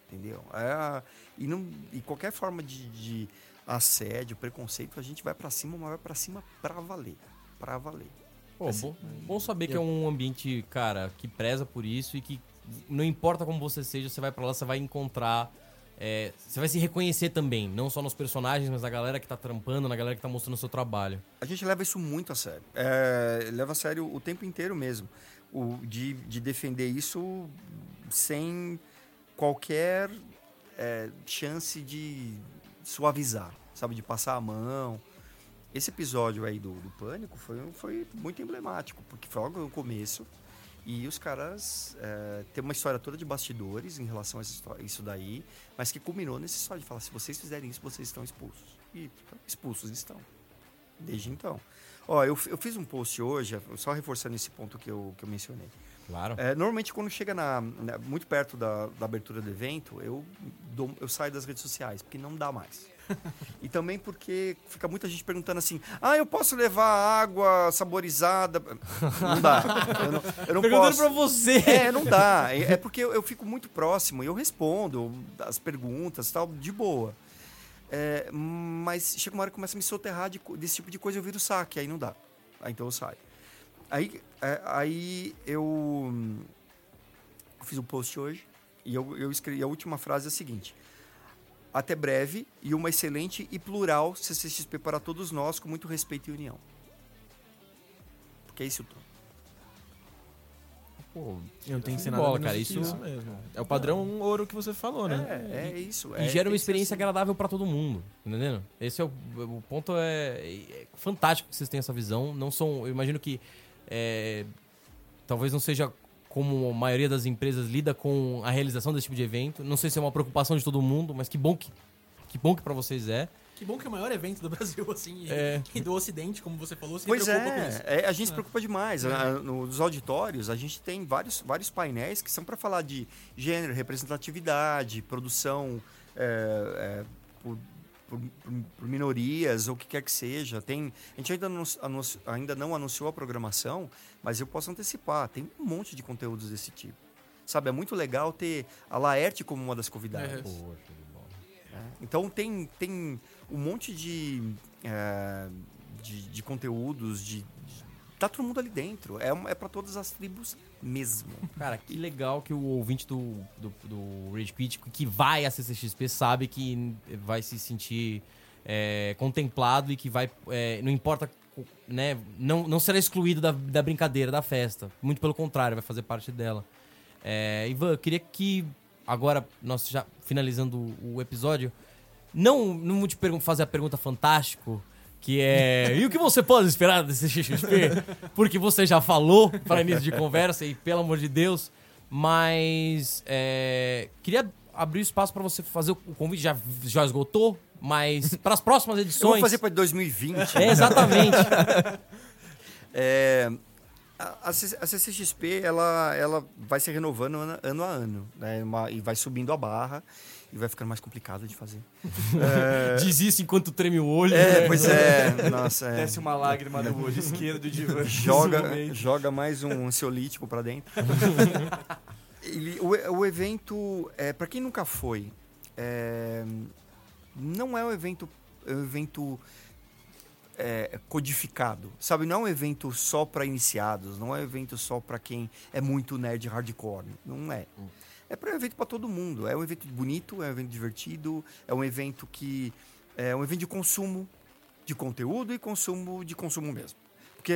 Entendeu? É e, não, e qualquer forma de, de assédio, preconceito, a gente vai para cima, mas vai para cima pra valer. Pra valer. Pô, bom, bom saber que é um ambiente, cara, que preza por isso e que não importa como você seja, você vai pra lá, você vai encontrar. é, você vai se reconhecer também, não só nos personagens, mas na galera que tá trampando, na galera que tá mostrando o seu trabalho. A gente leva isso muito a sério. É, leva a sério o tempo inteiro mesmo. O, de, de defender isso sem qualquer é, chance de suavizar, sabe? De passar a mão. Esse episódio aí do, do Pânico foi, foi muito emblemático, porque foi logo no começo. E os caras é, têm uma história toda de bastidores em relação a isso daí, mas que culminou nessa história de falar: se vocês fizerem isso, vocês estão expulsos. E expulsos estão. Desde então. Ó, eu, eu fiz um post hoje, só reforçando esse ponto que eu, que eu mencionei. Claro. É, normalmente, quando chega na, na- muito perto da, da abertura do evento, eu, dou- eu saio das redes sociais, porque não dá mais. e também porque fica muita gente perguntando assim: ah, eu posso levar água saborizada? Não dá. Eu não, eu não Perguntando posso. pra você. É, não dá. É, é porque eu, eu fico muito próximo e eu respondo as perguntas e tal, de boa. É, mas chega uma hora que começa a me soterrar de desse tipo de coisa, eu viro saque, aí não dá. Aí então eu saio. Aí, é, aí eu, eu fiz um post hoje e eu, eu escrevi a última frase é a seguinte. Até breve e uma excelente e plural CCXP para todos nós, com muito respeito e união. Porque é isso tudo. Pô, Não tem que ser nada bola, cara, que isso- mesmo. É o padrão ouro que você falou, né? É, é isso. E é, gera uma experiência assim. agradável pra todo mundo, entendendo? Esse é o, o ponto é, é fantástico que vocês têm essa visão. Não são, eu imagino que é, talvez não seja como a maioria das empresas lida com a realização desse tipo de evento. Não sei se é uma preocupação de todo mundo, mas que bom que que bom que para vocês é. Que bom que é o maior evento do Brasil, assim, e- É. e do Ocidente, como você falou, se Pois preocupa com isso. é, é, a gente se preocupa demais. Ah, Nos auditórios, a gente tem vários, vários painéis que são para falar de gênero, representatividade, produção é, é, por, por- por- por minorias, ou o que quer que seja. Tem, a gente ainda não, anunci- ainda não anunciou a programação, mas eu posso antecipar. Tem um monte de conteúdos desse tipo. Sabe, é muito legal ter a Laerte como uma das convidadas. É. né? Então tem, tem um monte de, é, de, de conteúdos, de- Tá todo mundo ali dentro. É, é para todas as tribos mesmo. Cara, que legal que o ouvinte do, do, do Rage Quit que vai a CCXP sabe que vai se sentir é, contemplado e que vai. é, não importa. Né, não, não será excluído da, da brincadeira, da festa. Muito pelo contrário, vai fazer parte dela. É, Ivan, eu queria que. Agora, nós já finalizando o episódio, não, não te fazer a pergunta fantástico, que é. E o que você pode esperar desse XXP? Porque você já falou para início de conversa, e pelo amor de Deus. Mas. é, queria abrir espaço para você fazer o convite, já, já esgotou, mas para as próximas Eu edições. vou fazer para 2020. É, exatamente. É, a, a CCXP ela, ela vai se renovando ano, ano a ano. Né? Uma- e vai subindo a barra e vai ficando mais complicado de fazer. É, Diz isso enquanto treme o olho. é, né? pois é. Nossa, é. Desce uma lágrima no olho esquerdo de joga, joga mais um ansiolítico pra dentro. Ele- o, o evento, é, para quem nunca foi, é, não é um evento, é um evento é, codificado, sabe? Não é um evento só para iniciados, não é um evento só para quem é muito nerd hardcore, não é. É para um evento para todo mundo. É um evento bonito, é um evento divertido, é um evento que é um evento de consumo de conteúdo e consumo de consumo mesmo. Porque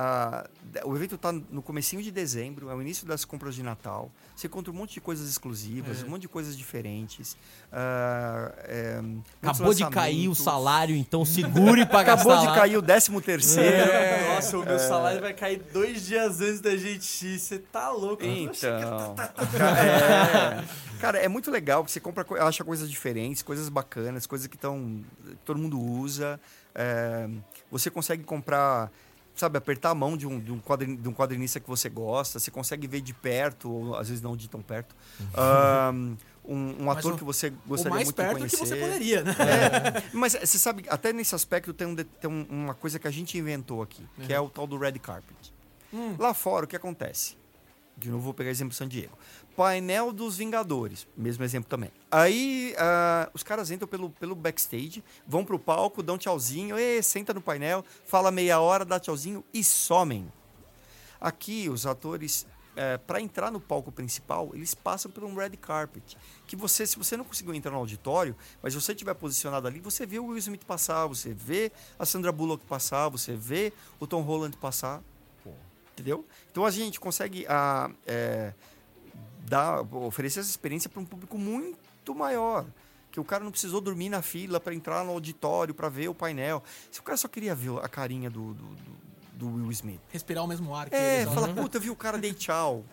ah, o evento está no comecinho de dezembro, é o início das compras de Natal. Você encontra um monte de coisas exclusivas, um monte de coisas diferentes. Ah, é, Acabou de cair o salário, então segure para gastar Acabou de lá. cair o décimo terceiro. Nossa, o meu salário vai cair dois dias antes da gente ir. Você tá louco? Então, cara, é, cara, é muito legal que você compra, co- acha coisas diferentes, coisas bacanas, coisas que estão todo mundo usa. É, você consegue comprar, sabe, apertar a mão de um, de, um quadrin, de um quadrinista que você gosta. Você consegue ver de perto, ou às vezes não de tão perto, ahn, um, um ator o- que você gostaria mais muito perto de conhecer. que você poderia, né? É, mas você sabe, até nesse aspecto tem, um tem um- uma coisa que a gente inventou aqui, que é o tal do red carpet. Lá fora, o que acontece? De novo, vou pegar exemplo San Diego. Painel dos Vingadores, mesmo exemplo também. Aí ah, os caras entram pelo, pelo backstage, vão pro palco, dão tchauzinho, e, senta no painel, fala meia hora, dá tchauzinho e somem. Aqui, os atores, para entrar no palco principal, eles passam por um red carpet. Que você, se você não conseguiu entrar no auditório, mas você estiver posicionado ali, você vê o Will Smith passar, você vê a Sandra Bullock passar, você vê o Tom Holland passar. Entendeu? Então a gente consegue ah, é, dar, oferecer essa experiência para um público muito maior. Que o cara não precisou dormir na fila para entrar no auditório, para ver o painel. Se o cara só queria ver a carinha do, do, do- Will Smith. Respirar o mesmo ar que É, eles, ó. fala, puta, viu o cara, dei tchau.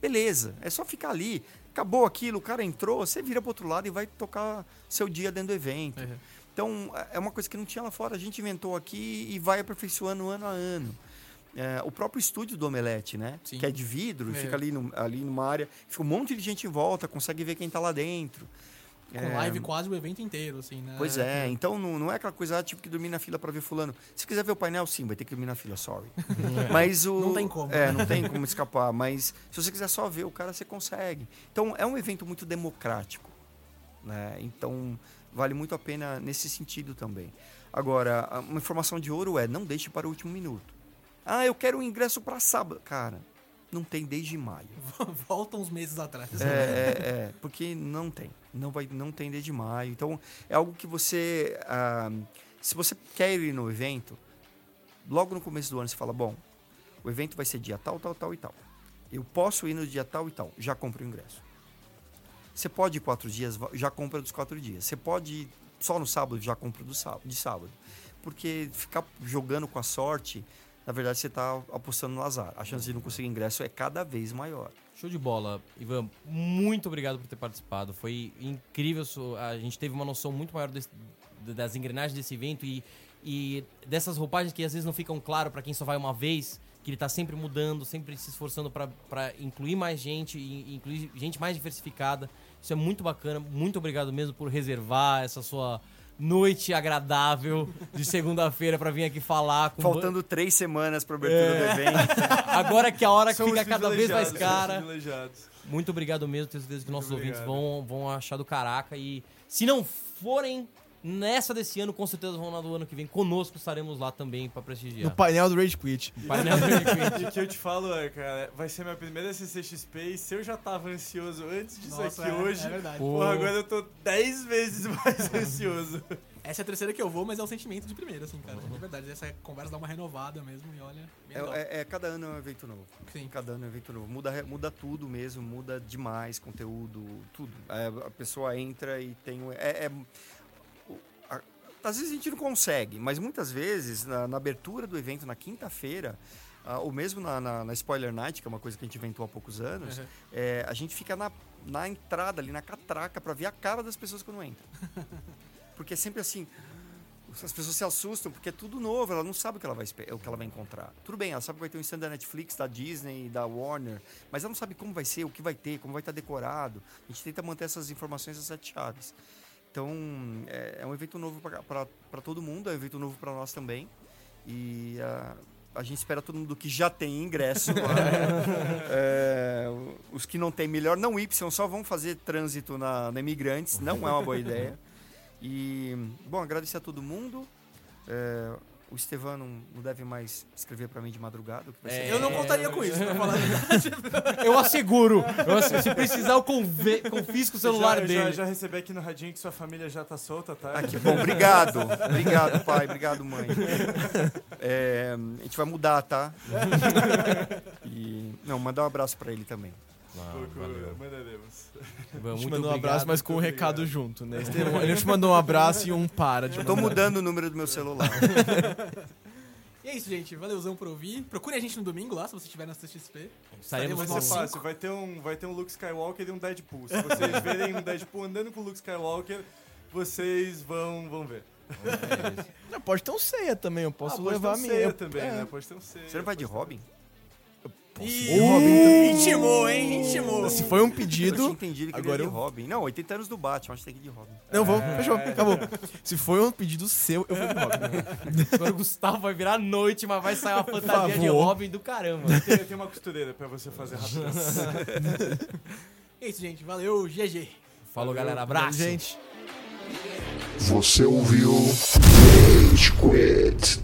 Beleza, é só ficar ali. Acabou aquilo, o cara entrou, você vira pro outro lado e vai tocar seu dia dentro do evento. Uhum. Então, é uma coisa que não tinha lá fora. A gente inventou aqui e vai aperfeiçoando ano a ano. É, o próprio estúdio do Omelete, né? Sim. Que é de vidro, É. fica ali, no- ali numa área, fica um monte de gente em volta, consegue ver quem tá lá dentro. Com É, live quase o evento inteiro, assim, né? Pois é, então não, não é aquela coisa, ah, tive que dormir na fila para ver fulano. Se quiser ver o painel, sim, vai ter que dormir na fila, sorry. Mas o Não tem como. É, não tem como escapar, mas se você quiser só ver o cara, você consegue. Então é um evento muito democrático, né? Então vale muito a pena nesse sentido também. Agora, uma informação de ouro é, não deixe para o último minuto. Ah, eu quero o ingresso para sábado, cara. Não tem desde maio. Volta uns meses atrás. É, é, é, porque não tem. Não, vai, não tem desde maio. Então, é algo que você. ah, se você quer ir no evento, logo no começo do ano você fala: bom, o evento vai ser dia tal, tal, tal e tal. Eu posso ir no dia tal e tal. Já compro o ingresso. Você pode ir quatro dias, já compra dos quatro dias. Você pode ir só no sábado, já compra do sábado, de sábado. Porque ficar jogando com a sorte, na verdade, você está apostando no azar. A chance de não conseguir ingresso é cada vez maior. Show de bola. Ivan, muito obrigado por ter participado. Foi incrível. A gente teve uma noção muito maior desse- das engrenagens desse evento e, e dessas roupagens que às vezes não ficam claro para quem só vai uma vez, que ele tá sempre mudando, sempre se esforçando para incluir mais gente incluir gente mais diversificada. Isso é muito bacana. Muito obrigado mesmo por reservar essa sua noite agradável de segunda-feira pra vir aqui falar com Faltando três semanas pra abertura do evento. Agora que a hora que Somos fica cada vez mais cara. Muito obrigado mesmo, tenho certeza que nossos Muito ouvintes obrigado. vão, vão achar do caraca. E se não forem nessa desse ano, com certeza vão na do ano que vem. Conosco estaremos lá também pra No prestigiar. painel do Rage Quit. Painel do Rage Quit. E o que eu te falo é, cara, vai ser minha primeira CCXP e se eu já tava ansioso antes disso Nossa, aqui é- hoje, é verdade. porra, agora eu tô 10 vezes mais ansioso. Essa é a terceira que eu vou, mas é um sentimento de primeira, assim, cara. É verdade, essa conversa dá uma renovada mesmo e olha. É, é- é- cada ano é um evento novo. Sim. Cada ano é um evento novo. Muda, muda tudo mesmo, muda demais conteúdo, tudo. É, a pessoa entra e tem. um- É, é- o- às vezes a gente não consegue, mas muitas vezes, na, na abertura do evento, na quinta-feira, ah, ou mesmo na, na- na Spoiler Night, que é uma coisa que a gente inventou há poucos anos, Uhum. é, a gente fica na, na entrada ali, na catraca, pra ver a cara das pessoas quando entram. Porque é sempre assim. As pessoas se assustam porque é tudo novo, ela não sabe o que ela vai, o que ela vai encontrar. Tudo bem, ela sabe que vai ter um stand da Netflix, da Disney, da Warner, mas ela não sabe como vai ser, o que vai ter, como vai estar decorado. A gente tenta manter essas informações sete chaves. Então, é, é um evento novo para todo mundo, é um evento novo para nós também. E ah, a gente espera todo mundo que já tem ingresso. É, os que não tem, melhor não ir, porque só vão fazer trânsito na, na Imigrantes, não é uma boa ideia. E, bom, agradecer a todo mundo. É, o Estevan não, deve mais escrever para mim de madrugada. o que vai ser- Eu não contaria com isso, pra falar a verdade. Eu asseguro. Eu asseguro. Se precisar, eu conve- confisco o celular já, dele. Já, já recebi aqui no radinho que sua família já tá solta, tá? Ah, que bom, obrigado. Obrigado, pai. Obrigado, mãe. É, a gente vai mudar, tá? E, não, mandar um abraço para ele também. Pouco, mandaremos. Muito mandou um abraço, mas com um muito recado obrigado. junto, né? Estevão, a gente mandou um abraço e um para de Eu tô mudando o número do meu celular. E é isso, gente. Valeuzão por ouvir. Procure a gente no domingo lá, se você estiver na CXP. Estaremos Vai ser fácil, vai ter, um, vai ter um Luke Skywalker e um Deadpool. Se vocês verem um Deadpool andando com o Luke Skywalker, vocês vão, vão ver. Não, pode ter um ceia também, eu posso Ah, pode levar ter a um minha. ceia também, é. né? Pode ter um ceia. Você não vai de Robin? Ih, intimou, hein? Intimou. Se foi um Eu tinha pedido. entendido que Agora ele eu- de Robin. Não, 80 anos do Batman, acho que tem que ir de Robin. Não, vou, fechou, acabou. Se foi um pedido seu, eu vou de Robin. Agora o Gustavo vai virar noite, mas vai sair uma fantasia de. Robin do caramba. Tem, tem uma costureira pra você fazer rápido. É isso, gente. Valeu, GG. Falou, galera. Abraço. Gente. Você ouviu Rage Quit.